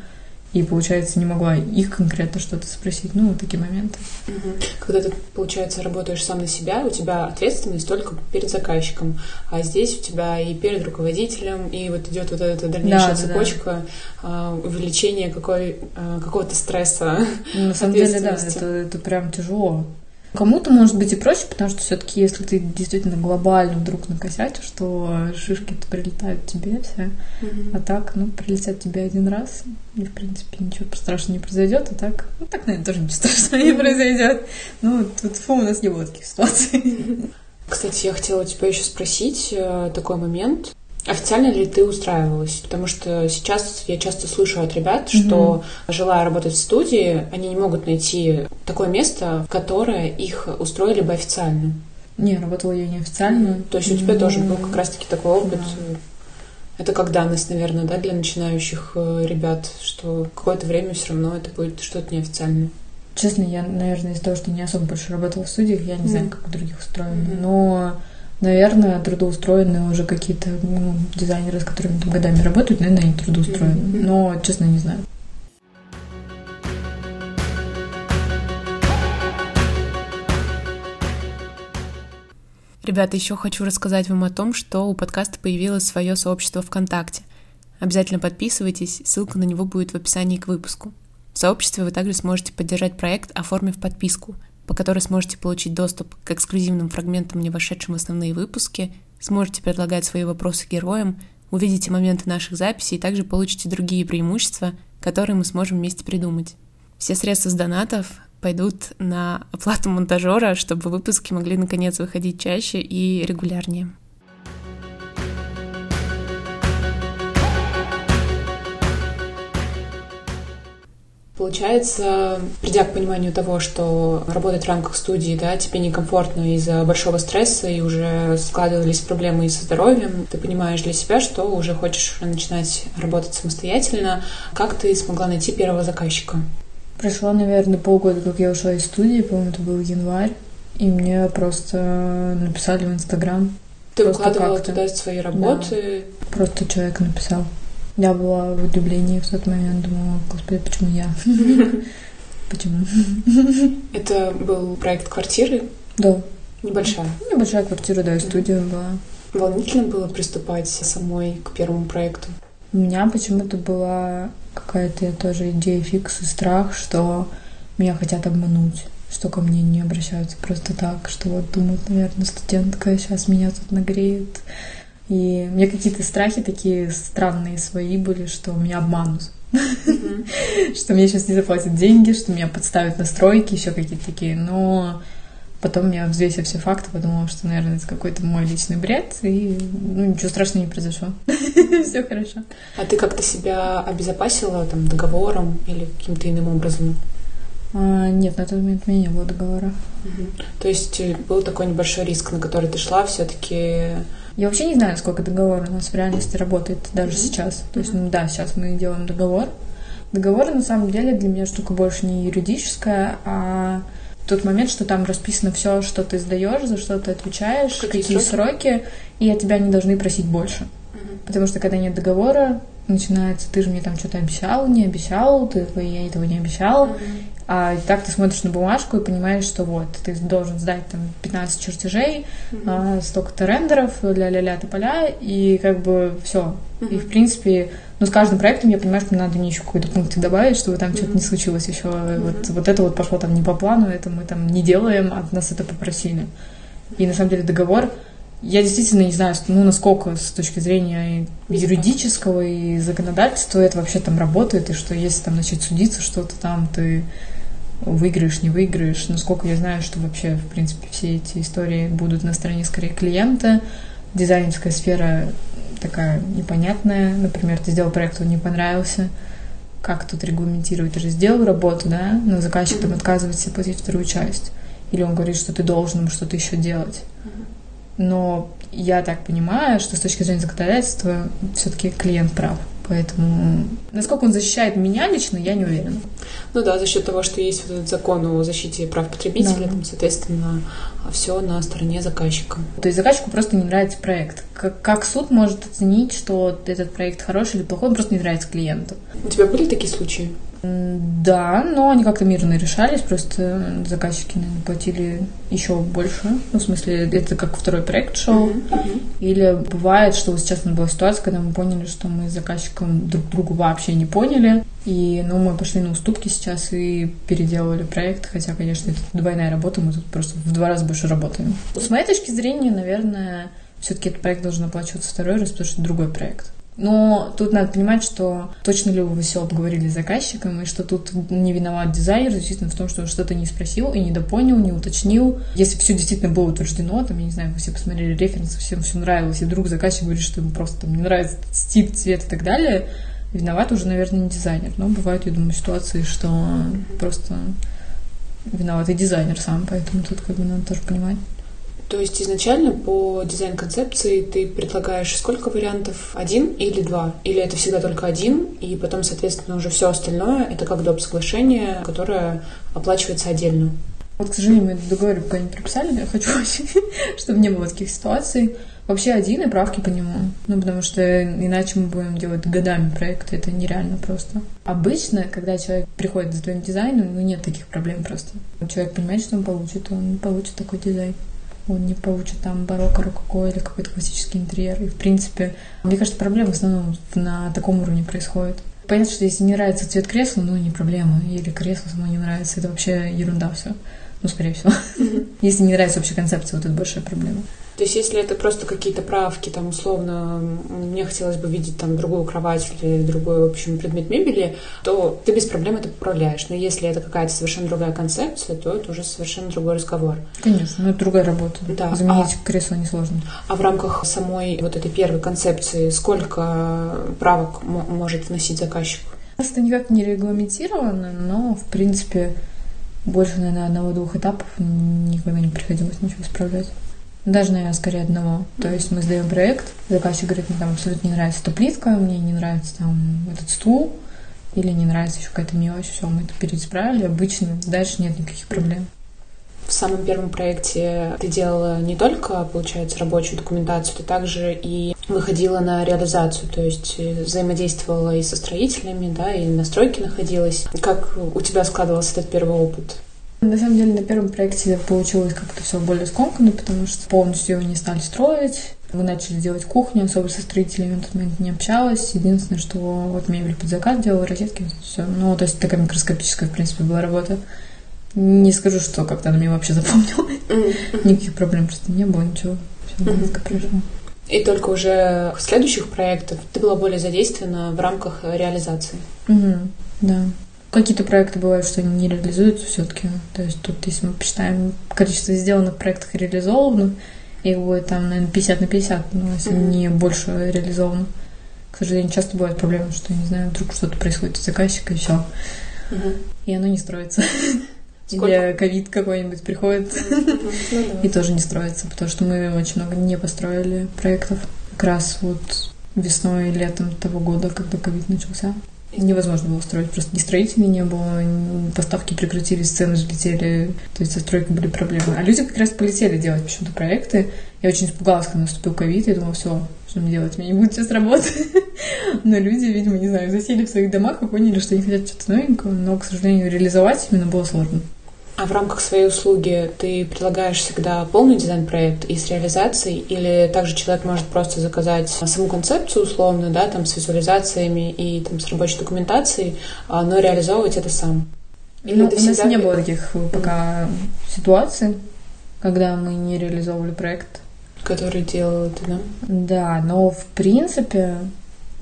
и, получается, не могла их конкретно что-то спросить. Ну, вот такие моменты. Угу. Когда ты, получается, работаешь сам на себя, у тебя ответственность только перед заказчиком, а здесь у тебя и перед руководителем, и вот идет вот эта дальнейшая Да, да, цепочка а, увеличения какой, а, какого-то стресса. Ну, на самом деле, да, это, это прям тяжело. Кому-то может быть и проще, потому что все-таки, если ты действительно глобально вдруг накосячишь, что шишки-то прилетают тебе все. А так, ну, прилетят тебе один раз, и, в принципе, ничего страшного не произойдет, а так, ну, так, наверное, тоже ничего страшного не произойдет. Ну, тут, фу, у нас не было таких ситуаций. Кстати, я хотела тебя еще спросить э, такой момент. Официально ли ты устраивалась? Потому что сейчас я часто слышу от ребят, что, желая работать в студии, они не могут найти такое место, в которое их устроили бы официально. Не, работала я неофициально. То есть у тебя тоже был как раз-таки такой опыт. Это как данность, наверное, да, для начинающих э, ребят, что какое-то время все равно это будет что-то неофициальное. Честно, я, наверное, из-за того, что не особо больше работала в студиях, я не знаю, Мгм. как у других устроено. Мгм. Но, наверное, трудоустроены уже какие-то ну, дизайнеры, с которыми там годами работают, наверное, они трудоустроены. Мгм. Но, честно, не знаю. Ребята, еще хочу рассказать вам о том, что у подкаста появилось свое сообщество ВКонтакте. Обязательно подписывайтесь, ссылка на него будет в описании к выпуску. В сообществе вы также сможете поддержать проект, оформив подписку, по которой сможете получить доступ к эксклюзивным фрагментам, не вошедшим в основные выпуски, сможете предлагать свои вопросы героям, увидите моменты наших записей и также получите другие преимущества, которые мы сможем вместе придумать. Все средства с донатов пойдут на оплату монтажера, чтобы выпуски могли наконец выходить чаще и регулярнее. Получается, придя к пониманию того, что работать в рамках студии, да, тебе некомфортно из-за большого стресса и уже складывались проблемы и со здоровьем, ты понимаешь для себя, что уже хочешь начинать работать самостоятельно. Как ты смогла найти первого заказчика? Прошло, наверное, полгода, как я ушла из студии, по-моему, это был январь, и мне просто написали в Инстаграм. Ты выкладывала туда свои работы? Да. Просто человек написал. Я была в удивлении в тот момент, думала, господи, почему я? Почему? Это был проект квартиры? Да. Небольшая? Небольшая квартира, да, и студия была. Волнительно было приступать самой к первому проекту? У меня почему-то была какая-то тоже идея фикс и страх, что меня хотят обмануть, что ко мне не обращаются просто так, что вот думают, наверное, студентка сейчас меня тут нагреет. И у меня какие-то страхи такие странные свои были, что меня обманут. Что мне сейчас не заплатят деньги, что меня подставят на стройки, еще какие-то такие. Но потом я, взвесив все факты, подумала, что, наверное, это какой-то мой личный бред, и ну, ничего страшного не произошло. Все хорошо. А ты как-то себя обезопасила там договором или каким-то иным образом? А, нет, на тот момент у меня не было договора. Угу. То есть э, был такой небольшой риск, на который ты шла, все-таки я вообще не знаю, сколько договор у нас в реальности работает даже mm-hmm. сейчас. То есть, ну да, сейчас мы делаем договор. Договор на самом деле для меня штука больше не юридическая, а тот момент, что там расписано все, что ты сдаешь, за что ты отвечаешь, какие, какие сроки? сроки, и от тебя не должны просить больше. Mm-hmm. Потому что когда нет договора, начинается, ты же мне там что-то обещал, не обещал, ты я этого не обещал. Mm-hmm. А так ты смотришь на бумажку и понимаешь, что вот, ты должен сдать там 15 чертежей, mm-hmm. а, столько-то рендеров, ля-ля-ля тополя, и как бы все. Mm-hmm. И в принципе, ну, с каждым проектом я понимаю, что надо мне еще какой-то пункт добавить, чтобы там mm-hmm. что-то не случилось еще. Mm-hmm. Вот, вот это вот пошло там не по плану, это мы там не делаем, а нас это попросили. И на самом деле договор я действительно не знаю, ну, насколько с точки зрения юридического и законодательства это вообще там работает, и что если там начать судиться что-то там, ты выиграешь, не выиграешь. Насколько я знаю, что вообще, в принципе, все эти истории будут на стороне скорее клиента. Дизайнерская сфера такая непонятная. Например, ты сделал проект, он не понравился. Как тут регламентировать? Ты же сделал работу, да, но заказчик там отказывает себе платить вторую часть. Или он говорит, что ты должен ему что-то еще делать. Но я так понимаю, что с точки зрения законодательства все-таки клиент прав. Поэтому насколько он защищает меня лично, я не уверена. Ну да, за счет того, что есть вот этот закон о защите прав потребителя, да. там, соответственно, все на стороне заказчика. То есть заказчику просто не нравится проект. Как, как суд может оценить, что этот проект хороший или плохой, он просто не нравится клиенту. У тебя были такие случаи? Да, но они как-то мирно решались, просто заказчики, наверное, платили еще больше. Ну, в смысле, это как второй проект шел. Mm-hmm. Или бывает, что вот сейчас у нас была ситуация, когда мы поняли, что мы с заказчиком друг другу вообще не поняли. И, ну, мы пошли на уступки сейчас и переделывали проект, хотя, конечно, это двойная работа, мы тут просто в два раза больше работаем. С моей точки зрения, наверное, все-таки этот проект должен оплачиваться второй раз, потому что это другой проект. Но тут надо понимать, что точно ли вы все обговорили с заказчиком, и что тут не виноват дизайнер, действительно в том, что он что-то не спросил и недопонял, не уточнил. Если все действительно было утверждено, там, я не знаю, вы все посмотрели референсы, всем все нравилось, и вдруг заказчик говорит, что ему просто там не нравится стиль, цвет и так далее, виноват уже, наверное, не дизайнер. Но бывают, я думаю, ситуации, что просто виноват и дизайнер сам, поэтому тут как бы надо тоже понимать. То есть изначально по дизайн-концепции ты предлагаешь сколько вариантов? Один или два? Или это всегда только один, и потом, соответственно, уже все остальное это как доп. соглашение, которое оплачивается отдельно? Вот, к сожалению, мы этот договор пока не прописали, я хочу очень, чтобы не было таких ситуаций. Вообще один и правки по нему. Ну, потому что иначе мы будем делать годами проекты, это нереально просто. Обычно, когда человек приходит с твоим дизайном, ну, нет таких проблем просто. Человек понимает, что он получит, он получит такой дизайн он не получит там барокко, рококо или какой-то классический интерьер. И, в принципе, мне кажется, проблема в основном на таком уровне происходит. Понятно, что если не нравится цвет кресла, ну, не проблема. Или кресло само не нравится, это вообще ерунда все. Ну, скорее всего. Если не нравится вообще концепция, вот это большая проблема. То есть, если это просто какие-то правки, там, условно, мне хотелось бы видеть там другую кровать или другой, в общем, предмет мебели, то ты без проблем это поправляешь. Но если это какая-то совершенно другая концепция, то это уже совершенно другой разговор. Конечно, ну это другая работа. Да. Заменить а, кресло несложно. А в рамках самой вот этой первой концепции сколько правок может вносить заказчик? Это никак не регламентировано, но, в принципе, больше, наверное, одного-двух этапов никогда не приходилось ничего исправлять. Даже, наверное, скорее одного. То есть мы сдаем проект, заказчик говорит, мне там абсолютно не нравится эта плитка, мне не нравится там этот стул, или не нравится еще какая-то мелочь, все, мы это переисправили, обычно дальше нет никаких проблем. В самом первом проекте ты делала не только, получается, рабочую документацию, ты также и выходила на реализацию, то есть э, взаимодействовала и со строителями, да, и на стройке находилась. Как у тебя складывался этот первый опыт? На самом деле на первом проекте получилось как-то все более скомканно, потому что полностью его не стали строить. Мы начали делать кухню, особо со строителями в тот момент не общалась. Единственное, что вот мебель под заказ делала, розетки, все. Ну, то есть такая микроскопическая, в принципе, была работа. Не скажу, что как-то она мне вообще запомнила. Никаких проблем просто не было, ничего. Все гладко прошло. И только уже в следующих проектах ты была более задействована в рамках реализации. Да. Какие-то проекты бывают, что они не реализуются все-таки. То есть тут, если мы посчитаем количество сделанных проектов реализованных, их будет там, наверное, 50 на 50, но если mm-hmm. не больше реализовано. К сожалению, часто бывает проблема, что, не знаю, вдруг что-то происходит с заказчика, и все. Mm-hmm. И оно не строится. Или ковид какой-нибудь приходит mm-hmm. и тоже не строится, потому что мы очень много не построили проектов. Как раз вот весной и летом того года, когда ковид начался невозможно было строить. Просто ни строителей не было, поставки прекратились, цены взлетели, то есть со стройкой были проблемы. А люди как раз полетели делать почему-то проекты. Я очень испугалась, когда наступил ковид, я думала, все, что мне делать, мне не будет сейчас работать. Но люди, видимо, не знаю, засели в своих домах и поняли, что они хотят что-то новенького, но, к сожалению, реализовать именно было сложно. А в рамках своей услуги ты предлагаешь всегда полный дизайн-проект и с реализацией, или также человек может просто заказать саму концепцию условно, да, там с визуализациями и там с рабочей документацией, а, но реализовывать это сам? Или ну, у нас не было таких пока mm. ситуаций, когда мы не реализовывали проект. Который делал ты, да? Да, но в принципе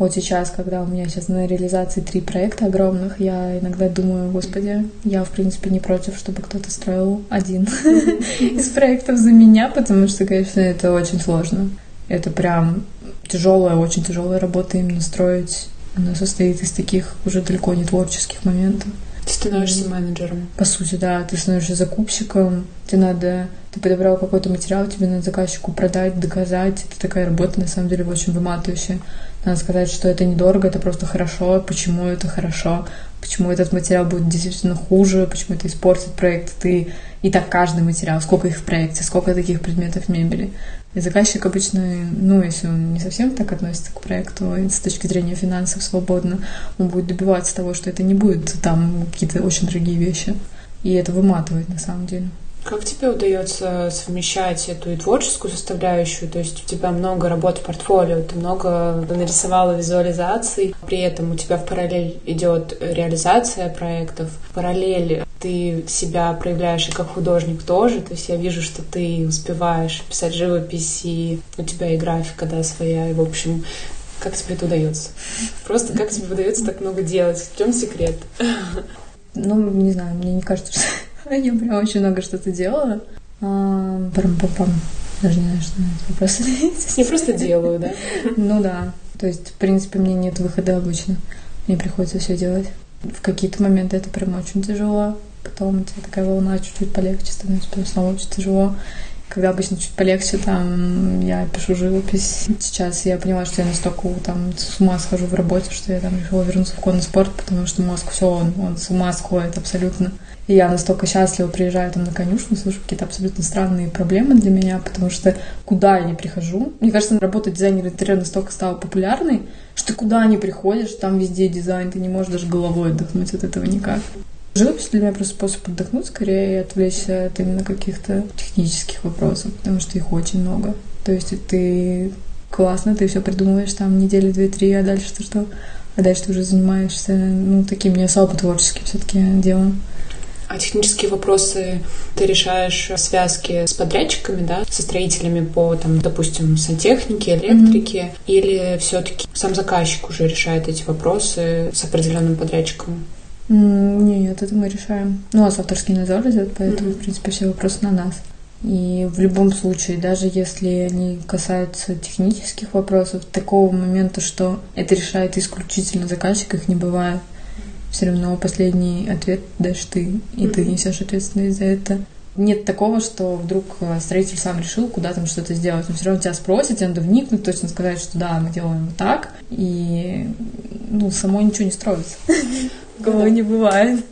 вот сейчас, когда у меня сейчас на реализации три проекта огромных, я иногда думаю, господи, я, в принципе, не против, чтобы кто-то строил один из проектов за меня, потому что, конечно, это очень сложно. Это прям тяжелая, очень тяжелая работа именно строить. Она состоит из таких уже далеко не творческих моментов. Ты становишься менеджером. По сути, да. Ты становишься закупщиком. Тебе надо... Ты подобрал какой-то материал, тебе надо заказчику продать, доказать. Это такая работа, на самом деле, очень выматывающая. Надо сказать, что это недорого, это просто хорошо. Почему это хорошо? Почему этот материал будет действительно хуже? Почему это испортит проект? Ты и так каждый материал, сколько их в проекте, сколько таких предметов мебели. И заказчик обычно, ну, если он не совсем так относится к проекту, с точки зрения финансов свободно, он будет добиваться того, что это не будет там какие-то очень дорогие вещи. И это выматывает на самом деле. Как тебе удается совмещать эту и творческую составляющую? То есть у тебя много работ в портфолио, ты много нарисовала визуализаций, при этом у тебя в параллель идет реализация проектов, в параллель ты себя проявляешь и как художник тоже, то есть я вижу, что ты успеваешь писать живопись, и у тебя и графика, да, своя, и, в общем, как тебе это удается? Просто как тебе удается так много делать? В чем секрет? Ну, не знаю, мне не кажется, что я прям очень много что-то делала. Парам-пам-пам. Даже не знаю, что на этот вопрос Я просто делаю, да? Ну да. То есть, в принципе, мне нет выхода обычно. Мне приходится все делать. В какие-то моменты это прям очень тяжело. Потом у тебя такая волна чуть-чуть полегче становится, потом снова очень тяжело. Когда обычно чуть полегче, там, я пишу живопись. Сейчас я поняла, что я настолько там с ума схожу в работе, что я там решила вернуться в конный спорт, потому что мозг все, он, он с ума сходит абсолютно. И я настолько счастлива приезжаю там на конюшню, слышу какие-то абсолютно странные проблемы для меня, потому что куда я не прихожу. Мне кажется, работа дизайнера интерьера настолько стала популярной, что ты куда не приходишь, там везде дизайн, ты не можешь даже головой отдохнуть от этого никак. Живопись для меня просто способ отдохнуть, скорее и отвлечься от именно каких-то технических вопросов, потому что их очень много. То есть ты классно, ты все придумываешь там недели две-три, а дальше ты что? А дальше ты уже занимаешься, ну, таким не особо творческим все-таки делом. А технические вопросы ты решаешь в связке с подрядчиками, да, со строителями по, там, допустим, сантехнике, электрике, mm-hmm. или все-таки сам заказчик уже решает эти вопросы с определенным подрядчиком? Нет, это мы решаем. Ну, а с авторский надзор идет, поэтому, mm-hmm. в принципе, все вопросы на нас. И в любом случае, даже если они касаются технических вопросов, такого момента, что это решает исключительно заказчик, их не бывает. Все равно последний ответ дашь ты, и ты несешь ответственность за это. Нет такого, что вдруг э, строитель сам решил, куда там что-то сделать. Он все равно тебя спросит, тебе надо вникнуть, точно сказать, что да, мы делаем вот так. И ну, само ничего не строится. Такого не бывает.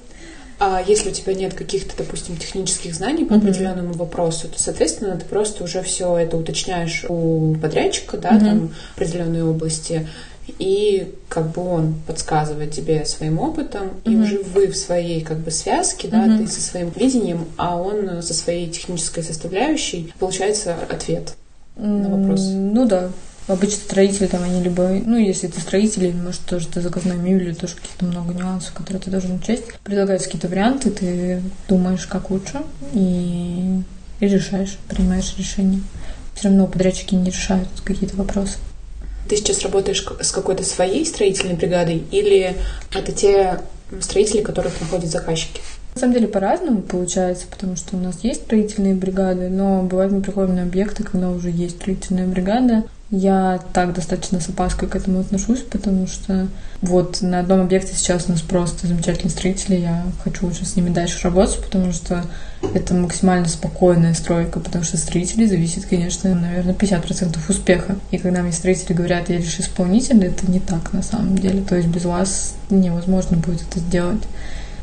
А если у тебя нет каких-то, допустим, технических знаний по mm-hmm. определенному вопросу, то, соответственно, ты просто уже все это уточняешь у подрядчика, да, mm-hmm. там определенной области, и как бы он подсказывает тебе своим опытом, mm-hmm. и уже вы в своей как бы связке, да, mm-hmm. ты со своим видением, а он со своей технической составляющей, получается ответ mm-hmm. на вопрос. Ну да, Обычно строители там, они либо, ну, если ты строитель, может, тоже ты заказной мебель, тоже каких-то много нюансов, которые ты должен учесть. Предлагаются какие-то варианты, ты думаешь, как лучше, и, и решаешь, принимаешь решение. Все равно подрядчики не решают какие-то вопросы. Ты сейчас работаешь с какой-то своей строительной бригадой или это те строители, которых находят заказчики? На самом деле по-разному получается, потому что у нас есть строительные бригады, но бывает мы приходим на объекты, когда уже есть строительная бригада, я так достаточно с опаской к этому отношусь, потому что вот на одном объекте сейчас у нас просто замечательные строители, я хочу уже с ними дальше работать, потому что это максимально спокойная стройка, потому что строители зависит, конечно, наверное, 50% успеха. И когда мне строители говорят, я лишь исполнитель, это не так на самом деле. То есть без вас невозможно будет это сделать.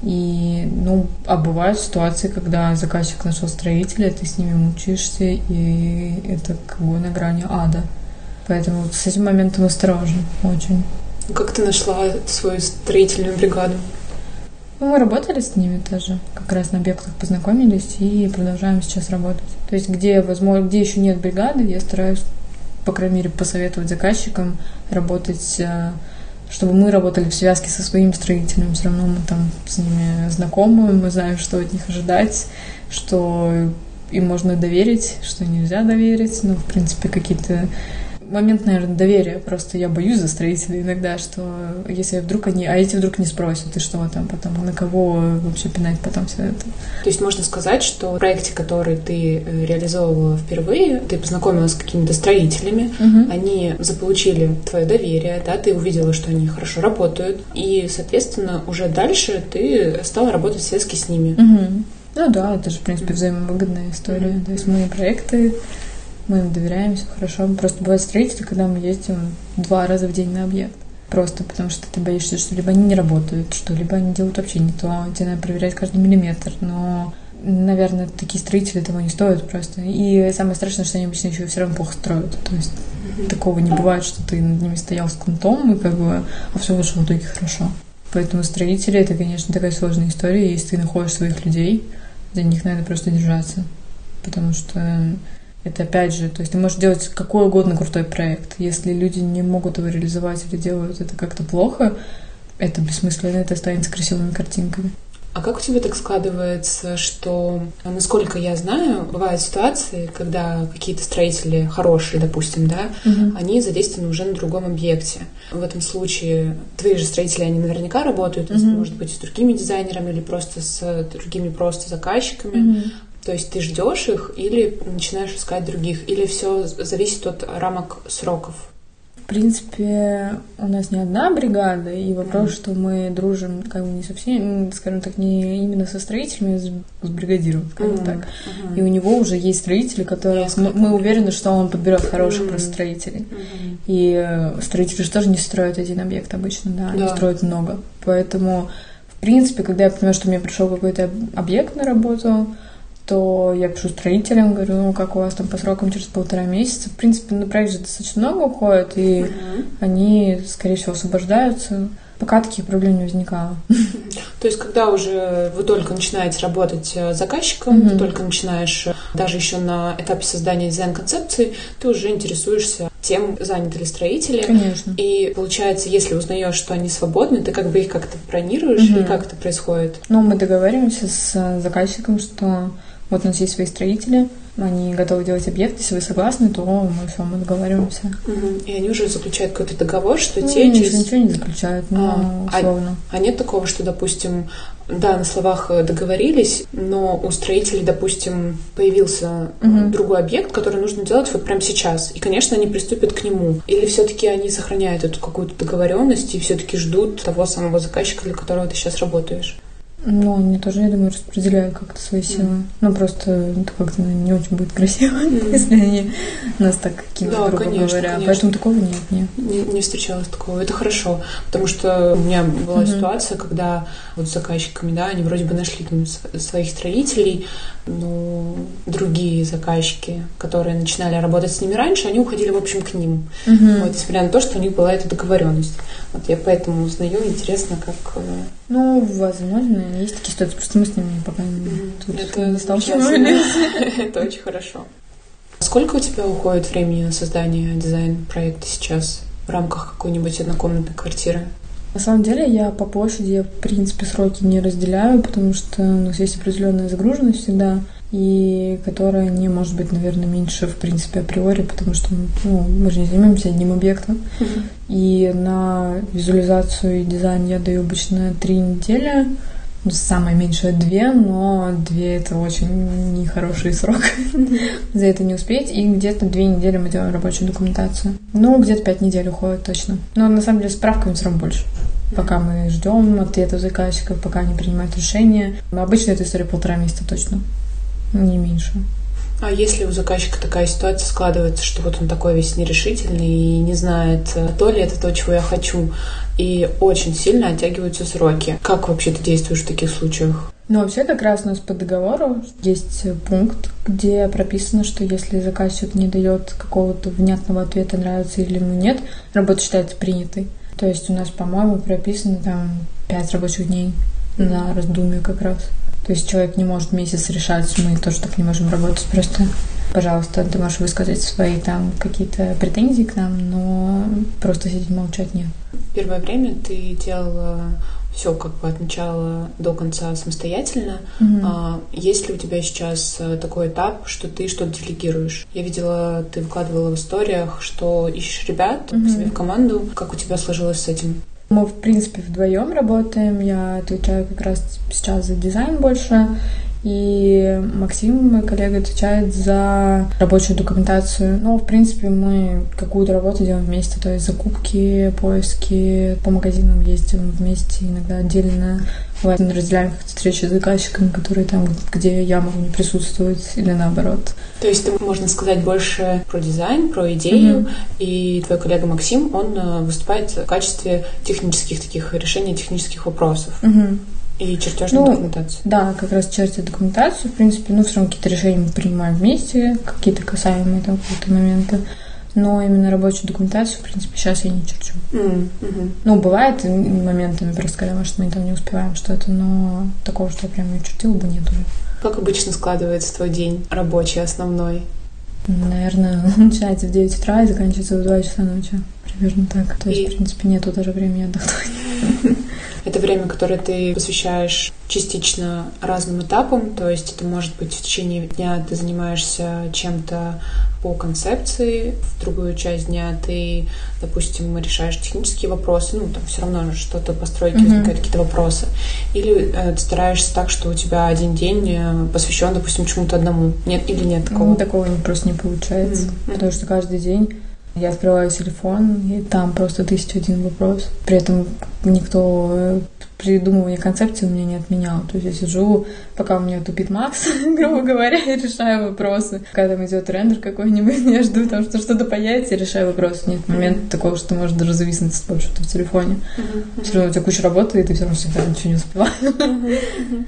И, ну, а бывают ситуации, когда заказчик нашел строителя, ты с ними мучаешься, и это как бы на грани ада. Поэтому с этим моментом осторожен очень. Как ты нашла свою строительную бригаду? Ну, мы работали с ними тоже, как раз на объектах познакомились и продолжаем сейчас работать. То есть, где, возможно, где еще нет бригады, я стараюсь, по крайней мере, посоветовать заказчикам работать, э, чтобы мы работали в связке со своим строителем. Все равно мы там с ними знакомы, мы знаем, что от них ожидать, что им можно доверить, что нельзя доверить. Ну, в принципе, какие-то момент, наверное, доверия. Просто я боюсь за строителей иногда, что если вдруг они... А эти вдруг не спросят, и что там потом? На кого вообще пинать потом все это? То есть можно сказать, что в проекте, который ты э, реализовывала впервые, ты познакомилась с какими-то строителями, угу. они заполучили твое доверие, да, ты увидела, что они хорошо работают, и, соответственно, уже дальше ты стала работать в связке с ними. Угу. Ну да, это же, в принципе, взаимовыгодная история. Mm-hmm. То есть мы проекты мы им доверяем, все хорошо. Просто бывает строители, когда мы ездим два раза в день на объект. Просто потому что ты боишься, что либо они не работают, что либо они делают вообще не то, тебе надо проверять каждый миллиметр. Но, наверное, такие строители того не стоят просто. И самое страшное, что они обычно еще все равно плохо строят. То есть такого не бывает, что ты над ними стоял с кнутом, и как бы, а все вышло в итоге хорошо. Поэтому строители — это, конечно, такая сложная история. Если ты находишь своих людей, за них надо просто держаться. Потому что это опять же, то есть ты можешь делать какой угодно крутой проект. Если люди не могут его реализовать или делают это как-то плохо, это бессмысленно, это останется красивыми картинками. А как у тебя так складывается, что, насколько я знаю, бывают ситуации, когда какие-то строители хорошие, допустим, да, угу. они задействованы уже на другом объекте. В этом случае твои же строители, они наверняка работают, угу. может быть, с другими дизайнерами или просто с другими просто заказчиками. Угу. То есть ты ждешь их или начинаешь искать других, или все зависит от рамок сроков? В принципе, у нас не одна бригада, и вопрос, mm. что мы дружим как бы не совсем, скажем так, не именно со строителями, а с, бригадиром, скажем mm. так. Mm-hmm. И у него уже есть строители, которые мы, мы уверены, что он подберет хороших mm. просто строителей. Mm-hmm. И э, строители же тоже не строят один объект обычно, да, да. они строят много. Поэтому, в принципе, когда я понимаю, что мне пришел какой-то объект на работу, то я пишу строителям, говорю, ну, как у вас там по срокам через полтора месяца. В принципе, на проект же достаточно много уходит, и uh-huh. они, скорее всего, освобождаются. Пока таких проблем не возникало. То есть, когда уже вы только начинаете работать э, заказчиком, mm-hmm. ты только начинаешь, э, даже еще на этапе создания дизайн-концепции, ты уже интересуешься тем, заняты ли строители. Конечно. И получается, если узнаешь, что они свободны, ты как бы их как-то бронируешь, mm-hmm. или как это происходит? Ну, мы договариваемся с заказчиком, что вот у нас есть свои строители, они готовы делать объект, если вы согласны, то мы все, мы договариваемся. Угу. И они уже заключают какой-то договор, что ну, те через... ничего не заключают, но а, условно. А, а нет такого, что, допустим, да, на словах э, договорились, но у строителей, допустим, появился угу. другой объект, который нужно делать вот прямо сейчас. И, конечно, они приступят к нему. Или все-таки они сохраняют эту какую-то договоренность и все-таки ждут того самого заказчика, для которого ты сейчас работаешь? Ну, они тоже, я думаю, распределяют как-то свои силы. Mm. Ну, просто это как-то не очень будет красиво, mm. если они нас так кинут, да, грубо конечно, говоря. Конечно. Поэтому такого нет, нет. Не, не встречалось такого. Это хорошо, потому что у меня была mm-hmm. ситуация, когда вот с заказчиками, да, они вроде бы нашли там своих строителей, но другие заказчики, которые начинали работать с ними раньше, они уходили, в общем, к ним. Mm-hmm. Вот, несмотря на то, что у них была эта договоренность. Вот я поэтому узнаю, интересно, как... Э, ну, возможно, есть такие ситуации, просто мы с ними пока mm-hmm. тут это не сталкивались. Это очень хорошо. Сколько у тебя уходит времени на создание дизайн-проекта сейчас в рамках какой-нибудь однокомнатной квартиры? На самом деле я по площади, в принципе, сроки не разделяю, потому что у нас есть определенная загруженность всегда, и которая не может быть, наверное, меньше, в принципе, априори, потому что ну, мы же не занимаемся одним объектом. Uh-huh. И на визуализацию и дизайн я даю обычно три недели, ну, самое меньшее две, но две это очень нехороший срок. За это не успеть. И где-то две недели мы делаем рабочую документацию. Ну, где-то пять недель уходит точно. Но на самом деле справками все равно больше. Пока мы ждем ответа заказчиков, пока они принимают решение. Обычно эта история полтора месяца точно. Не меньше. А если у заказчика такая ситуация складывается, что вот он такой весь нерешительный и не знает, то ли это то, чего я хочу, и очень сильно оттягиваются сроки. Как вообще ты действуешь в таких случаях? Ну, вообще как раз у нас по договору есть пункт, где прописано, что если заказчик не дает какого-то внятного ответа, нравится или ему нет, работа считается принятой. То есть у нас, по-моему, прописано там пять рабочих дней на раздумье как раз. То есть человек не может месяц решать, мы тоже так не можем работать. Просто, пожалуйста, ты можешь высказать свои там какие-то претензии к нам, но просто сидеть молчать нет. Первое время ты делала все как бы от начала до конца самостоятельно. Mm-hmm. А, есть ли у тебя сейчас э, такой этап, что ты что-то делегируешь? Я видела, ты выкладывала в историях, что ищешь ребят mm-hmm. к себе в команду. Как у тебя сложилось с этим? Мы, в принципе, вдвоем работаем. Я отвечаю как раз сейчас за дизайн больше. И Максим, мой коллега, отвечает за рабочую документацию. Ну, в принципе, мы какую-то работу делаем вместе, то есть закупки, поиски, по магазинам ездим вместе, иногда отдельно. Бывает, мы разделяем какие-то встречи с заказчиками, которые там, где я могу не присутствовать, или наоборот. То есть ты, можно сказать, больше про дизайн, про идею, mm-hmm. и твой коллега Максим, он э, выступает в качестве технических таких решений технических вопросов. Mm-hmm. И чертежную ну, документацию. Да, как раз чертить документацию, в принципе, ну, все равно какие-то решения мы принимаем вместе, какие-то касаемые там какие-то моменты. Но именно рабочую документацию, в принципе, сейчас я не черчу. Mm, hmm Ну, бывает моментами просто, когда, может, мы там не успеваем что-то, но такого, что я прям не чертила бы, нет уже. Как обычно складывается твой день рабочий, основной? Наверное, начинается в 9 утра и заканчивается в 2 часа ночи. Примерно так. То есть, и... в принципе, нету даже времени отдохнуть. Это время, которое ты посвящаешь частично разным этапам, то есть это может быть в течение дня ты занимаешься чем-то по концепции, в другую часть дня ты, допустим, решаешь технические вопросы, ну, там все равно что-то построить, mm-hmm. возникают какие-то вопросы. Или э, ты стараешься так, что у тебя один день э, посвящен, допустим, чему-то одному. Нет или нет такого? Ну, такого просто не получается, mm-hmm. потому что каждый день я открываю телефон, и там просто тысяча один вопрос. При этом никто э, придумывание концепции у меня не отменял. То есть я сижу, пока у меня тупит Макс, грубо говоря, и решаю вопросы. Когда там идет рендер какой-нибудь, я жду там, что что-то появится, и решаю вопросы. Нет момента такого, что может даже зависнуть что-то в телефоне. Все равно у тебя куча работы, и ты все равно всегда ничего не успеваешь.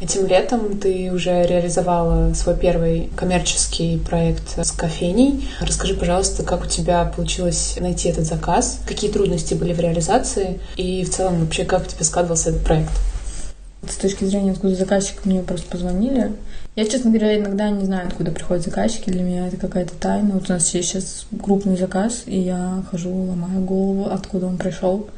Этим летом ты уже реализовала свой первый коммерческий проект с кофейней. Расскажи, пожалуйста, как у тебя получилось найти этот заказ, какие трудности были в реализации и в целом вообще как у тебя складывался этот проект? С точки зрения, откуда заказчик мне просто позвонили. Я, честно говоря, иногда не знаю, откуда приходят заказчики. Для меня это какая-то тайна. Вот у нас сейчас крупный заказ, и я хожу, ломаю голову, откуда он пришел.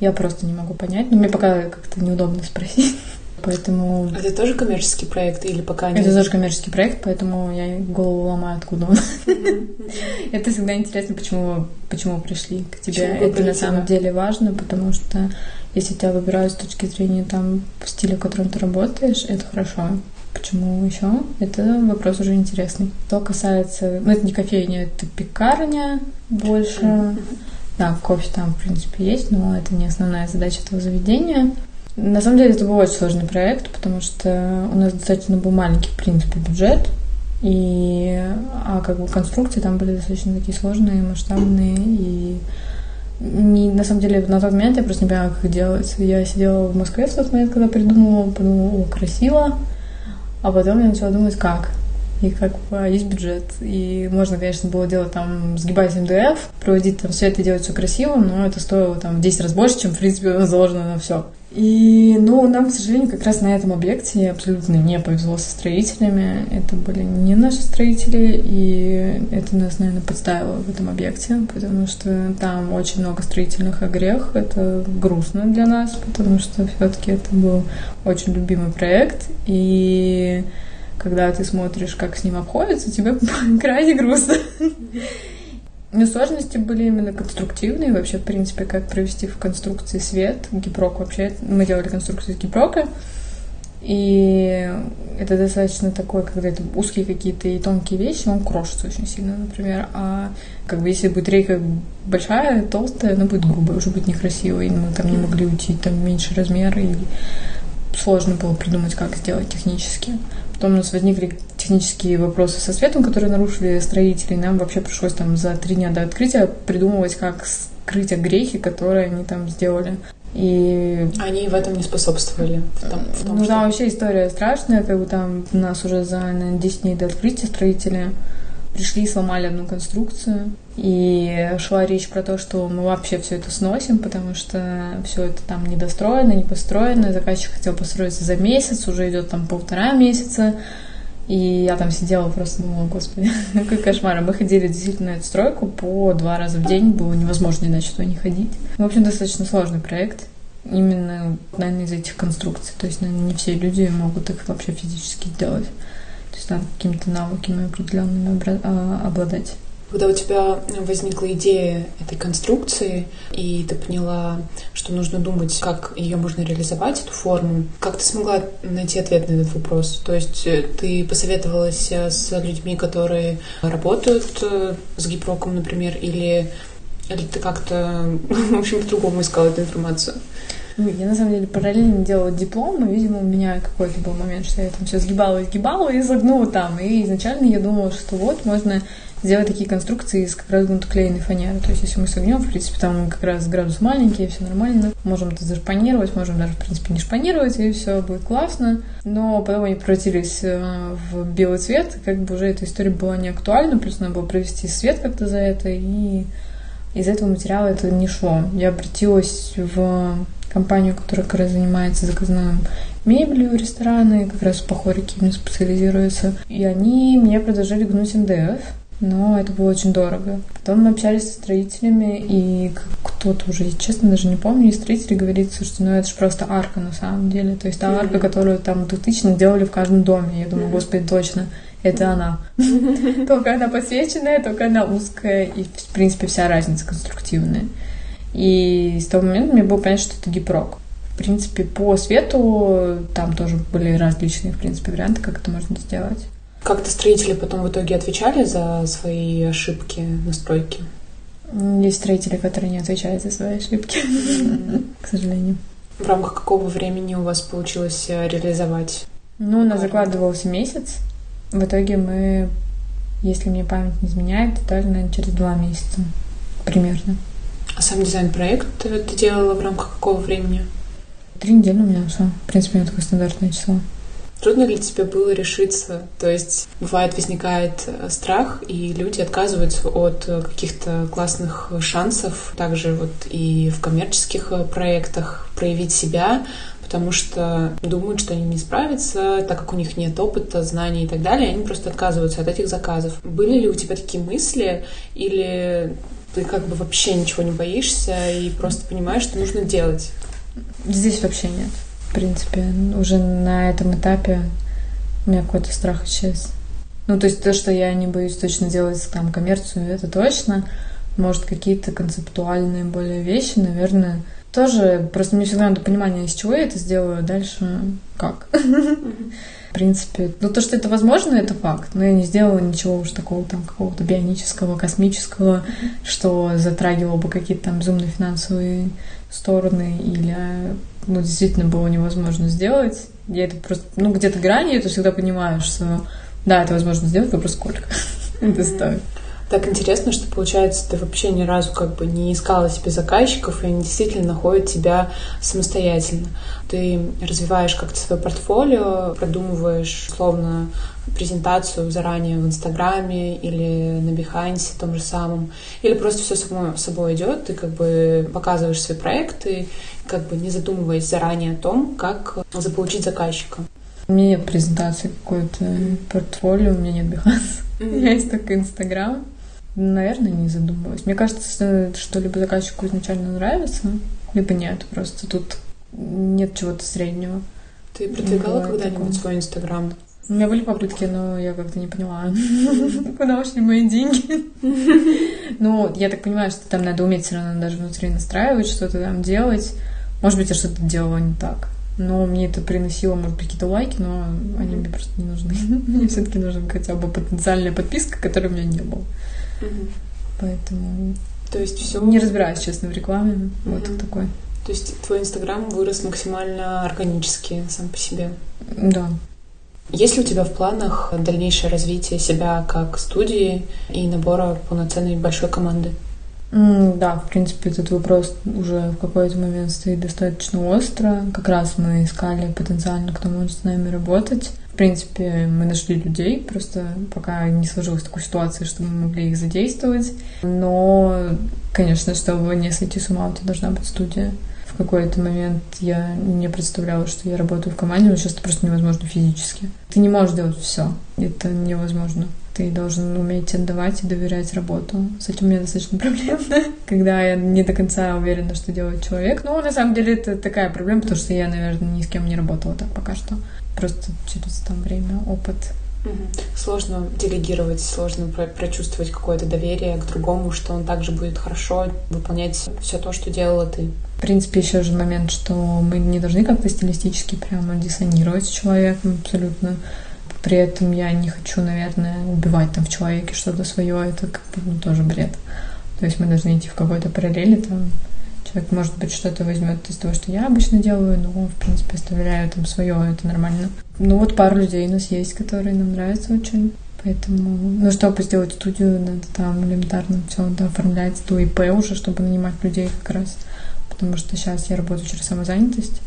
Я просто не могу понять. Но мне пока как-то неудобно спросить. Поэтому... Это тоже коммерческий проект или пока нет? Это тоже коммерческий проект, поэтому я голову ломаю, откуда он. Это всегда интересно, почему, почему пришли к тебе. Это на самом деле важно, потому что если тебя выбирают с точки зрения там стиля, в котором ты работаешь, это хорошо. Почему еще? Это вопрос уже интересный. Что касается... Ну, это не кофейня, это пекарня больше. Да, кофе там, в принципе, есть, но это не основная задача этого заведения. На самом деле это был очень сложный проект, потому что у нас достаточно был маленький, в принципе, бюджет, и а как бы конструкции там были достаточно такие сложные, масштабные, и не, на самом деле на тот момент я просто не понимала, как их делать. Я сидела в Москве в тот момент, когда придумала, подумала, о, красиво, а потом я начала думать, как. И как бы а, есть бюджет. И можно, конечно, было делать там, сгибать МДФ, проводить там все это делать все красиво, но это стоило там в 10 раз больше, чем, в принципе, заложено на все. И, ну, нам, к сожалению, как раз на этом объекте абсолютно не повезло со строителями. Это были не наши строители, и это нас, наверное, подставило в этом объекте, потому что там очень много строительных огрех. Это грустно для нас, потому что все-таки это был очень любимый проект, и когда ты смотришь, как с ним обходится, тебе крайне грустно. Но сложности были именно конструктивные. Вообще, в принципе, как провести в конструкции свет. Гипрок вообще. Мы делали конструкцию из гипрока. И это достаточно такое, когда это узкие какие-то и тонкие вещи, он крошится очень сильно, например. А как бы если будет рейка большая, толстая, она будет грубая, уже будет некрасивой. И мы там не могли уйти там меньше размера. И сложно было придумать, как сделать технически. Потом у нас возникли технические вопросы со светом, которые нарушили строители. И нам вообще пришлось там за три дня до открытия придумывать, как скрыть огрехи, которые они там сделали. И... Они в этом не способствовали. В том, в том, ну, что... там вообще история страшная, как бы там нас уже за наверное, 10 дней до открытия строители пришли и сломали одну конструкцию. И шла речь про то, что мы вообще все это сносим, потому что все это там недостроено, не построено. Заказчик хотел построиться за месяц, уже идет там полтора месяца. И я там сидела просто думала, господи, какой кошмар. Мы ходили действительно на эту стройку по два раза в день, было невозможно иначе туда не ходить. В общем, достаточно сложный проект, именно, наверное, из этих конструкций. То есть, наверное, не все люди могут их вообще физически сделать. То есть, надо какими-то навыками определенными а, обладать. Когда у тебя возникла идея этой конструкции, и ты поняла, что нужно думать, как ее можно реализовать, эту форму, как ты смогла найти ответ на этот вопрос? То есть э, ты посоветовалась с людьми, которые работают э, с гипроком, например, или, или ты как-то, в общем, по-другому искала эту информацию? Ну, я на самом деле параллельно делала диплом, и, видимо, у меня какой-то был момент, что я там все сгибала и сгибала и загнула там. И изначально я думала, что вот можно сделать такие конструкции из как раз гнутоклеенной фанеры. То есть, если мы согнем, в принципе, там как раз градус маленький, все нормально. Можем это зашпанировать, можем даже, в принципе, не шпанировать, и все будет классно. Но потом они превратились э, в белый цвет, как бы уже эта история была не актуальна, плюс надо было провести свет как-то за это, и из этого материала это не шло. Я обратилась в компанию, которая как раз занимается заказным мебелью рестораны, как раз по хорике специализируется. И они мне предложили гнуть МДФ но это было очень дорого. Потом мы общались с строителями, и кто-то уже, честно, даже не помню, и строители говорит, слушайте, ну это же просто арка на самом деле. То есть та арка, которую там в 2000 делали в каждом доме. Я думаю, господи, точно, это она. Только она посвеченная, только она узкая, и, в принципе, вся разница конструктивная. И с того момента мне было понятно, что это гипрок. В принципе, по свету там тоже были различные, в принципе, варианты, как это можно сделать. Как-то строители потом в итоге отвечали за свои ошибки настройки? Есть строители, которые не отвечают за свои ошибки, к сожалению. В рамках какого времени у вас получилось э, реализовать? Ну, у нас закладывался месяц. В итоге мы, если мне память не изменяет, даже, наверное, через два месяца примерно. А сам дизайн-проект ты делала в рамках какого времени? Три недели у меня все. В принципе, у меня такое стандартное число. Трудно ли тебе было решиться? То есть бывает возникает э, страх, и люди отказываются от э, каких-то классных шансов, также вот и в коммерческих э, проектах проявить себя, потому что думают, что они не справятся, так как у них нет опыта, знаний и так далее, они просто отказываются от этих заказов. Были ли у тебя такие мысли, или ты как бы вообще ничего не боишься и просто понимаешь, что нужно делать? Здесь вообще нет. В принципе, уже на этом этапе у меня какой-то страх исчез. Ну, то есть то, что я не боюсь точно делать там коммерцию, это точно. Может, какие-то концептуальные более вещи, наверное, тоже. Просто мне всегда надо понимание, из чего я это сделаю, а дальше как. В принципе, ну то, что это возможно, это факт. Но я не сделала ничего уж такого там какого-то бионического, космического, что затрагивало бы какие-то там безумные финансовые стороны или ну, действительно было невозможно сделать. Я это просто, ну, где-то грани, я это всегда понимаю, что да, это возможно сделать, вопрос сколько это стоит. Так интересно, что получается, ты вообще ни разу как бы не искала себе заказчиков, и они действительно находят тебя самостоятельно. Ты развиваешь как-то свое портфолио, продумываешь, словно презентацию заранее в Инстаграме или на Бихайнсе том же самом, или просто все само собой идет, ты как бы показываешь свои проекты, как бы не задумываясь заранее о том, как заполучить заказчика. У меня нет презентации какой-то портфолио, у меня нет. Mm-hmm. У меня есть только Инстаграм. Наверное, не задумываюсь. Мне кажется, что либо заказчику изначально нравится, либо нет. Просто тут нет чего-то среднего. Ты продвигала когда-нибудь свой Инстаграм? У меня были попытки, но я как-то не поняла, куда ушли мои деньги. Ну, я так понимаю, что там надо уметь все равно даже внутри настраивать, что-то там делать. Может быть, я что-то делала не так. Но мне это приносило, может быть, какие-то лайки, но они мне просто не нужны. Мне все-таки нужна хотя бы потенциальная подписка, которой у меня не было. Поэтому... То есть все... Не разбираюсь, честно, в рекламе. Вот такой. То есть твой Инстаграм вырос максимально органически сам по себе? Да. Есть ли у тебя в планах дальнейшее развитие себя как студии и набора полноценной большой команды? Mm, да, в принципе, этот вопрос уже в какой-то момент стоит достаточно остро. Как раз мы искали потенциально, кто может с нами работать. В принципе, мы нашли людей, просто пока не сложилась такой ситуации, что мы могли их задействовать. Но, конечно, чтобы не сойти с ума, это должна быть студия. В какой-то момент я не представляла, что я работаю в команде, но сейчас это просто невозможно физически. Ты не можешь делать все. Это невозможно. Ты должен уметь отдавать и доверять работу. С этим у меня достаточно проблемно, когда я не до конца уверена, что делает человек. Но на самом деле это такая проблема, потому что я, наверное, ни с кем не работала так пока что просто через там время, опыт. Сложно делегировать, сложно прочувствовать какое-то доверие к другому, что он также будет хорошо выполнять все то, что делала ты. В принципе, еще же момент, что мы не должны как-то стилистически прямо диссонировать с человеком абсолютно. При этом я не хочу, наверное, убивать там в человеке что-то свое. Это как бы ну, тоже бред. То есть мы должны идти в какой-то параллели, там, Человек, может быть, что-то возьмет из того, что я обычно делаю, но, в принципе, оставляю там свое, это нормально. Ну вот пару людей у нас есть, которые нам нравятся очень. Поэтому, ну, чтобы сделать студию, надо там элементарно все да, оформлять до ИП уже, чтобы нанимать людей как раз. Потому что сейчас я работаю через самозанятость,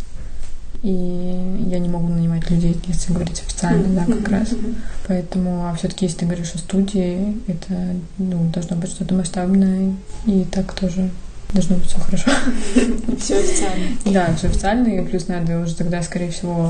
и я не могу нанимать людей, если говорить официально, да, как раз. Поэтому, а все-таки, если ты говоришь о студии, это ну, должно быть что-то масштабное, и так тоже должно быть все хорошо. Все официально. Да, все официально, и плюс надо уже тогда, скорее всего,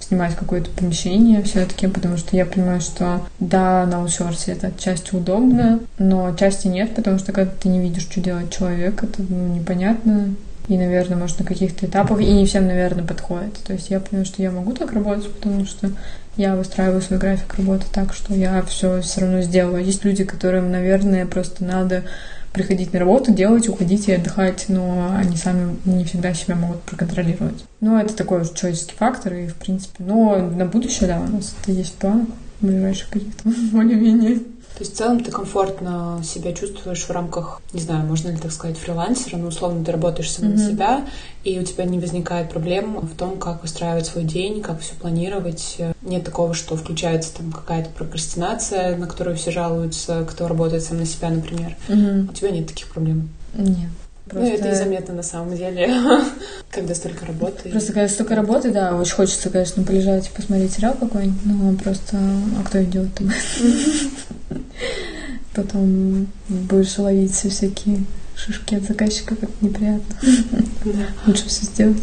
снимать какое-то помещение все-таки, потому что я понимаю, что да, на аутсорсе это отчасти удобно, но отчасти нет, потому что когда ты не видишь, что делать человек, это ну, непонятно. И, наверное, может, на каких-то этапах, и не всем, наверное, подходит. То есть я понимаю, что я могу так работать, потому что я выстраиваю свой график работы так, что я все все равно сделаю. Есть люди, которым, наверное, просто надо приходить на работу, делать, уходить и отдыхать, но они сами не всегда себя могут проконтролировать. Но это такой уже человеческий фактор, и в принципе, но на будущее, да, у нас это есть в планах ближайших каких-то более-менее. То есть в целом ты комфортно себя чувствуешь в рамках, не знаю, можно ли так сказать, фрилансера, но условно ты работаешь сам mm-hmm. на себя, и у тебя не возникает проблем в том, как выстраивать свой день, как все планировать. Нет такого, что включается там какая-то прокрастинация, на которую все жалуются, кто работает сам на себя, например. Mm-hmm. У тебя нет таких проблем? Нет. Просто... Ну, это и заметно на самом деле, когда столько работы. Просто когда столько работы, да, очень хочется, конечно, полежать и посмотреть сериал какой-нибудь, но просто, а кто идет там? Потом будешь ловить все всякие шишки от заказчиков, это неприятно. Лучше все сделать.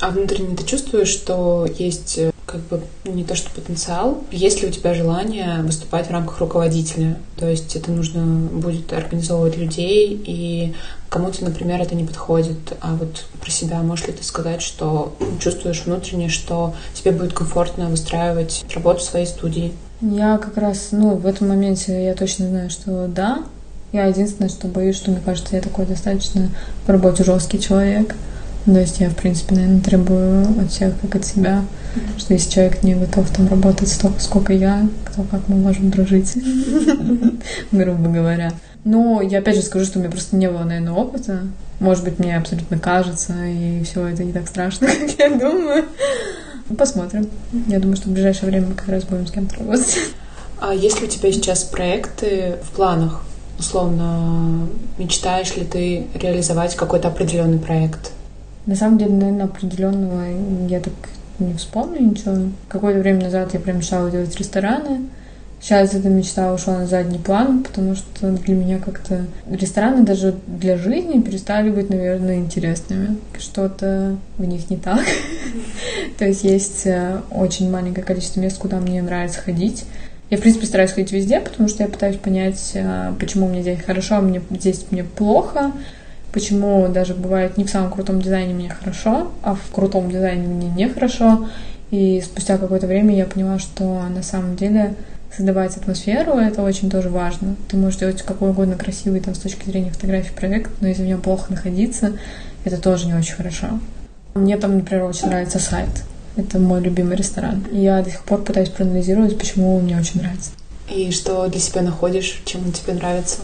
А внутренне ты чувствуешь, что есть э, как бы не то что потенциал, есть ли у тебя желание выступать в рамках руководителя? То есть это нужно будет организовывать людей, и кому-то, например, это не подходит. А вот про себя можешь ли ты сказать, что чувствуешь внутренне, что тебе будет комфортно выстраивать работу в своей студии? Я как раз, ну, в этом моменте я точно знаю, что да. Я единственное, что боюсь, что мне кажется, я такой достаточно по работе жесткий человек. То есть я, в принципе, наверное, требую от всех, как от себя, mm-hmm. что если человек не готов там работать столько, сколько я, то как мы можем дружить, грубо говоря. Но я опять же скажу, что у меня просто не было, наверное, опыта. Может быть, мне абсолютно кажется, и все это не так страшно, как я думаю. Посмотрим. Я думаю, что в ближайшее время мы как раз будем с кем-то работать. А есть ли у тебя сейчас проекты в планах? Условно, мечтаешь ли ты реализовать какой-то определенный проект? На самом деле, наверное, определенного я так не вспомню ничего. Какое-то время назад я прям мечтала делать рестораны. Сейчас эта мечта ушла на задний план, потому что для меня как-то рестораны даже для жизни перестали быть, наверное, интересными. Что-то в них не так. То есть есть э, очень маленькое количество мест, куда мне нравится ходить. Я, в принципе, стараюсь ходить везде, потому что я пытаюсь понять, э, почему мне здесь хорошо, а мне здесь мне плохо, почему даже бывает не в самом крутом дизайне мне хорошо, а в крутом дизайне мне нехорошо. И спустя какое-то время я поняла, что на самом деле создавать атмосферу, это очень тоже важно. Ты можешь делать какой угодно красивый там, с точки зрения фотографий проект, но если в нем плохо находиться, это тоже не очень хорошо. Мне там, например, очень нравится сайт. Это мой любимый ресторан. И я до сих пор пытаюсь проанализировать, почему он мне очень нравится. И что для себя находишь, чем он тебе нравится?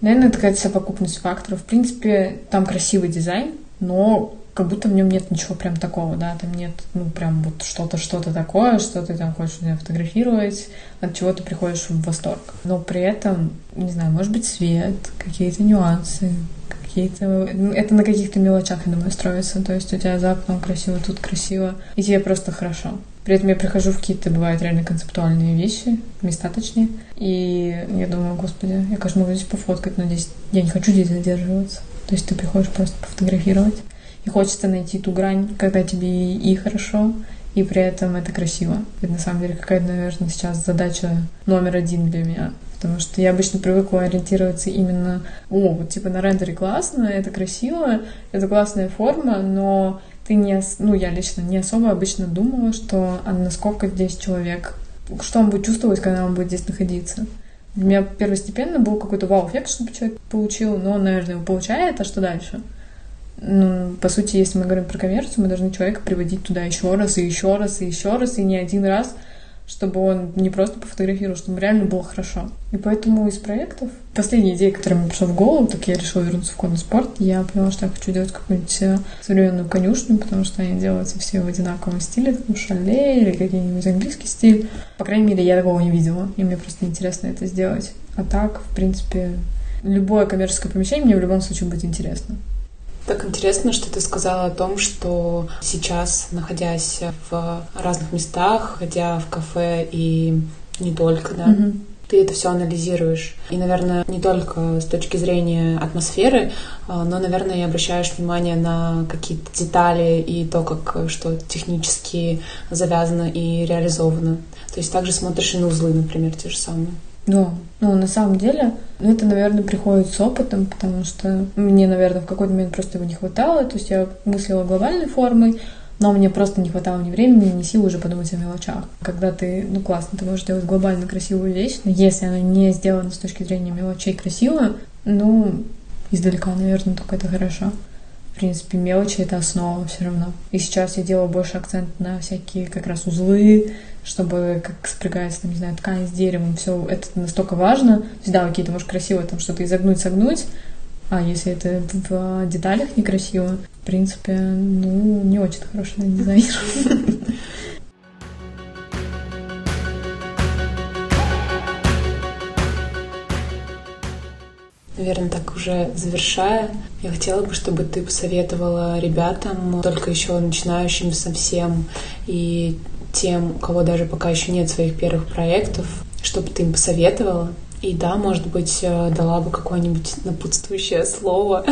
Наверное, это какая-то совокупность факторов. В принципе, там красивый дизайн, но как будто в нем нет ничего прям такого, да, там нет, ну, прям вот что-то, что-то такое, что ты там хочешь меня фотографировать, от чего ты приходишь в восторг. Но при этом, не знаю, может быть, свет, какие-то нюансы, какие-то... Ну, это на каких-то мелочах, я думаю, строится. То есть у тебя за окном красиво, тут красиво, и тебе просто хорошо. При этом я прихожу в какие-то, бывают реально концептуальные вещи, места точнее. И я думаю, господи, я, конечно, могу здесь пофоткать, но здесь я не хочу здесь задерживаться. То есть ты приходишь просто пофотографировать. И хочется найти ту грань, когда тебе и хорошо, и при этом это красиво. Это на самом деле какая-то, наверное, сейчас задача номер один для меня. Потому что я обычно привыкла ориентироваться именно, о, вот типа на рендере классно, это красиво, это классная форма, но ты не, ну, я лично не особо обычно думала, что а насколько здесь человек, что он будет чувствовать, когда он будет здесь находиться. Для меня первостепенно был какой-то вау-эффект, чтобы человек получил, но он, наверное, его получает, а что дальше? Ну, по сути, если мы говорим про коммерцию, мы должны человека приводить туда еще раз, и еще раз, и еще раз, и не один раз — чтобы он не просто пофотографировал, чтобы реально было хорошо. И поэтому из проектов, последняя идея, которая мне пришла в голову, так я решила вернуться в конный спорт, я поняла, что я хочу делать какую-нибудь э, современную конюшню, потому что они делаются все в одинаковом стиле, таком шале или какой-нибудь английский стиль. По крайней мере, я такого не видела, и мне просто интересно это сделать. А так, в принципе, любое коммерческое помещение мне в любом случае будет интересно. Так интересно, что ты сказала о том, что сейчас, находясь в разных местах, ходя в кафе и не только, да, mm-hmm. ты это все анализируешь. И, наверное, не только с точки зрения атмосферы, а, но, наверное, и обращаешь внимание на какие-то детали и то, как что технически завязано и реализовано. То есть также смотришь и на узлы, например, те же самые. Да, ну, на самом деле, ну, это, наверное, приходит с опытом, потому что мне, наверное, в какой-то момент просто его не хватало. То есть я мыслила глобальной формой, но мне просто не хватало ни времени, ни сил уже подумать о мелочах. Когда ты, ну классно, ты можешь делать глобально красивую вещь, но если она не сделана с точки зрения мелочей красиво, ну, издалека, наверное, только это хорошо. В принципе, мелочи — это основа все равно. И сейчас я делаю больше акцент на всякие как раз узлы, чтобы как спрягается, там, не знаю, ткань с деревом, все это настолько важно. То есть, да, окей, ты можешь красиво там что-то изогнуть, согнуть, а если это в деталях некрасиво, в принципе, ну, не очень хороший дизайнер. наверное, так уже завершая, я хотела бы, чтобы ты посоветовала ребятам, только еще начинающим совсем, и тем, у кого даже пока еще нет своих первых проектов, чтобы ты им посоветовала. И да, может быть, э, дала бы какое-нибудь напутствующее слово.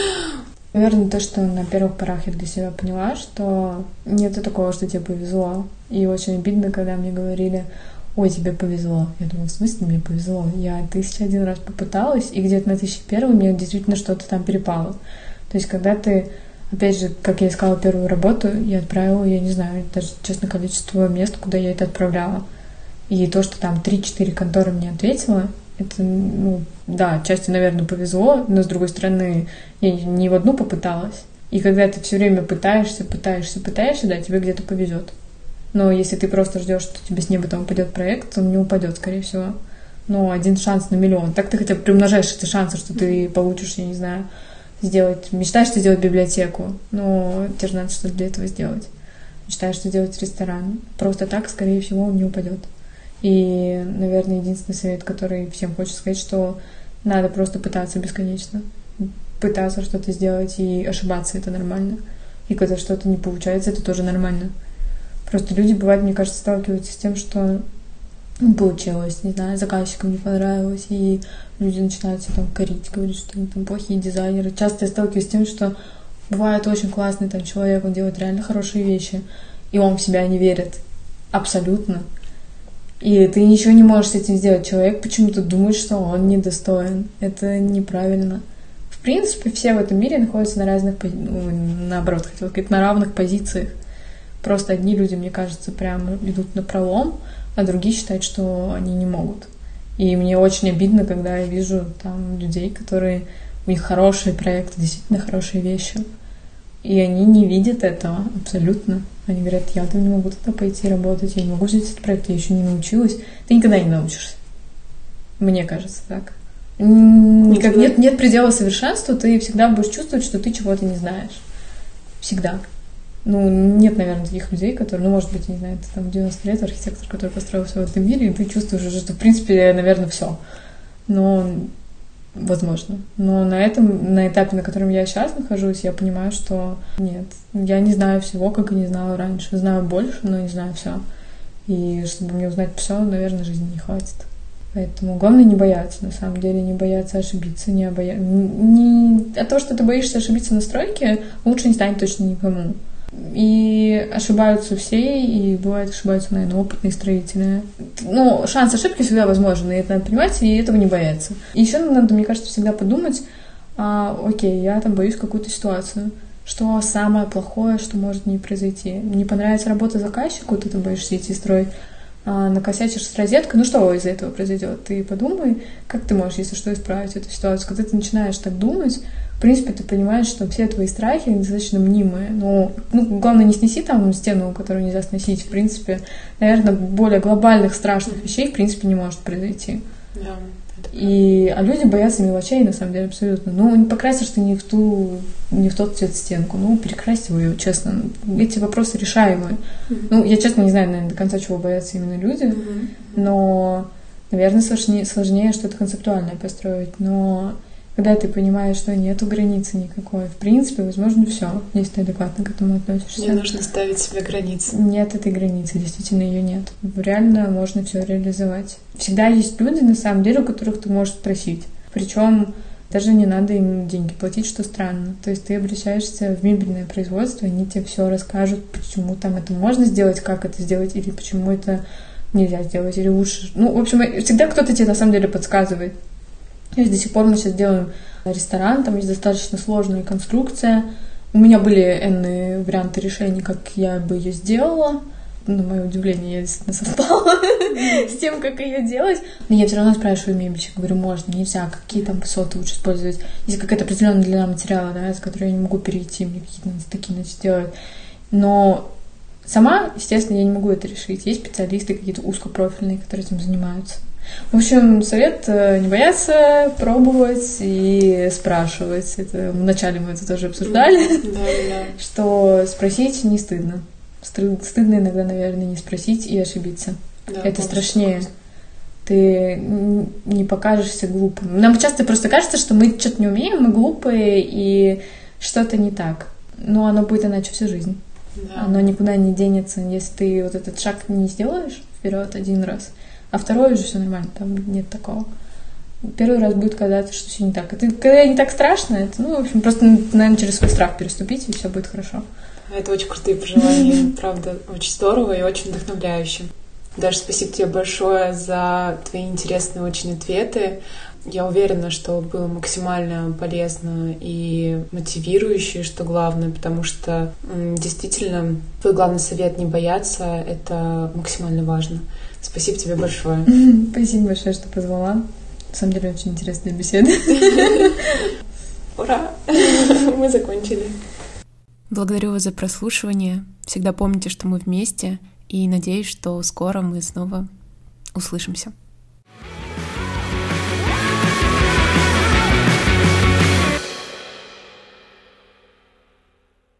Наверное, то, что на первых порах я для себя поняла, что нет такого, что тебе повезло. И очень обидно, когда мне говорили, ой, тебе повезло. Я думала, в смысле мне повезло? Я тысяча один раз попыталась, и где-то на тысяча первый мне действительно что-то там перепало. То есть, когда ты, опять же, как я искала первую работу, я отправила, я не знаю, даже, честно, количество мест, куда я это отправляла. И то, что там 3-4 конторы мне ответила, это, ну, да, части, наверное, повезло, но, с другой стороны, я не в одну попыталась. И когда ты все время пытаешься, пытаешься, пытаешься, да, тебе где-то повезет. Но если ты просто ждешь, что тебе с неба там упадет проект, он не упадет, скорее всего. Но один шанс на миллион. Так ты хотя бы приумножаешь эти шансы, что ты получишь, я не знаю, сделать... Мечтаешь ты сделать библиотеку, но тебе же надо что-то для этого сделать. Мечтаешь ты сделать ресторан. Просто так, скорее всего, он не упадет. И, наверное, единственный совет, который всем хочется сказать, что надо просто пытаться бесконечно. Пытаться что-то сделать и ошибаться, это нормально. И когда что-то не получается, это тоже нормально. Просто люди, бывают, мне кажется, сталкиваются с тем, что не получилось, не знаю, заказчикам не понравилось, и люди начинают себя там корить, говорить, что они там плохие дизайнеры. Часто я сталкиваюсь с тем, что бывает очень классный там человек, он делает реально хорошие вещи, и он в себя не верит. Абсолютно. И ты ничего не можешь с этим сделать. Человек почему-то думает, что он недостоин. Это неправильно. В принципе, все в этом мире находятся на разных, ну, наоборот, хотел сказать, на равных позициях. Просто одни люди, мне кажется, прям идут на пролом, а другие считают, что они не могут. И мне очень обидно, когда я вижу там людей, которые у них хорошие проекты, действительно хорошие вещи. И они не видят этого абсолютно. Они говорят, я там не могу туда пойти работать, я не могу взять этот проект, я еще не научилась. Ты никогда не научишься. Мне кажется так. Никак нет, нет предела совершенства, ты всегда будешь чувствовать, что ты чего-то не знаешь. Всегда ну, нет, наверное, таких людей, которые, ну, может быть, не знаю, ты там 90 лет архитектор, который построил все в этом мире, и ты чувствуешь уже, что, в принципе, наверное, все. Но, возможно. Но на этом, на этапе, на котором я сейчас нахожусь, я понимаю, что нет, я не знаю всего, как и не знала раньше. Знаю больше, но не знаю все. И чтобы мне узнать все, наверное, жизни не хватит. Поэтому главное не бояться, на самом деле, не бояться ошибиться, не, обоя... не... от того, что ты боишься ошибиться на стройке, лучше не станет точно никому. И ошибаются все, и бывает ошибаются, наверное, опытные строители. Ну, шанс ошибки всегда возможен, и это надо понимать, и этого не бояться. И еще надо, мне кажется, всегда подумать, а, окей, я там боюсь какую-то ситуацию. Что самое плохое, что может не произойти? Не понравится работа заказчику, ты там боишься идти строить, а, накосячишь с розеткой, ну что из этого произойдет? Ты подумай, как ты можешь, если что, исправить эту ситуацию. Когда ты начинаешь так думать, принципе, ты понимаешь, что все твои страхи достаточно мнимые. Ну, ну, главное, не снеси там стену, которую нельзя сносить. В принципе, наверное, более глобальных страшных вещей, в принципе, не может произойти. Да. И, а люди боятся мелочей, на самом деле, абсолютно. Ну, не покрасишь ты не в ту, не в тот цвет стенку. Ну, перекрась его ее, честно. Эти вопросы решаемые. Mm-hmm. Ну, я, честно, не знаю, наверное, до конца, чего боятся именно люди. Mm-hmm. Но, наверное, сложнее, сложнее что-то концептуальное построить. Но когда ты понимаешь, что нету границы никакой. В принципе, возможно, все, если ты адекватно к этому относишься. Не нужно ставить себе границы. Нет этой границы, действительно ее нет. Реально можно все реализовать. Всегда есть люди, на самом деле, у которых ты можешь спросить. Причем даже не надо им деньги платить, что странно. То есть ты обращаешься в мебельное производство, они тебе все расскажут, почему там это можно сделать, как это сделать, или почему это нельзя сделать, или лучше. Ну, в общем, всегда кто-то тебе на самом деле подсказывает. То есть до сих пор мы сейчас делаем ресторан, там есть достаточно сложная конструкция. У меня были энные варианты решений, как я бы ее сделала. На мое удивление, я действительно совпала с тем, как ее делать. Но я все равно спрашиваю мебельщика, говорю, можно, нельзя, какие там высоты лучше использовать. Если какая-то определенная длина материала, да, с которой я не могу перейти, мне какие-то надо такие значит, сделать. Но сама, естественно, я не могу это решить. Есть специалисты какие-то узкопрофильные, которые этим занимаются. В общем, совет э, не бояться, пробовать и спрашивать. Это вначале мы это тоже обсуждали, да, да. что спросить не стыдно. Стыдно иногда, наверное, не спросить и ошибиться. Да, это страшнее. ты не покажешься глупым. Нам часто просто кажется, что мы что-то не умеем, мы глупые, и что-то не так. Но оно будет иначе всю жизнь. Да. Оно никуда не денется, если ты вот этот шаг не сделаешь вперед один раз, а второй уже все нормально, там нет такого. Первый раз будет казаться, что все не так. Ты, когда не так страшно, это, ну, в общем, просто, наверное, через свой страх переступить, и все будет хорошо. Это очень крутые пожелания, правда, очень здорово и очень вдохновляюще. Даже спасибо тебе большое за твои интересные очень ответы. Я уверена, что было максимально полезно и мотивирующе, что главное, потому что действительно твой главный совет не бояться — это максимально важно. Спасибо тебе большое. Спасибо большое, что позвала. На самом деле очень интересная беседа. Ура! Мы закончили. Благодарю вас за прослушивание. Всегда помните, что мы вместе, и надеюсь, что скоро мы снова услышимся.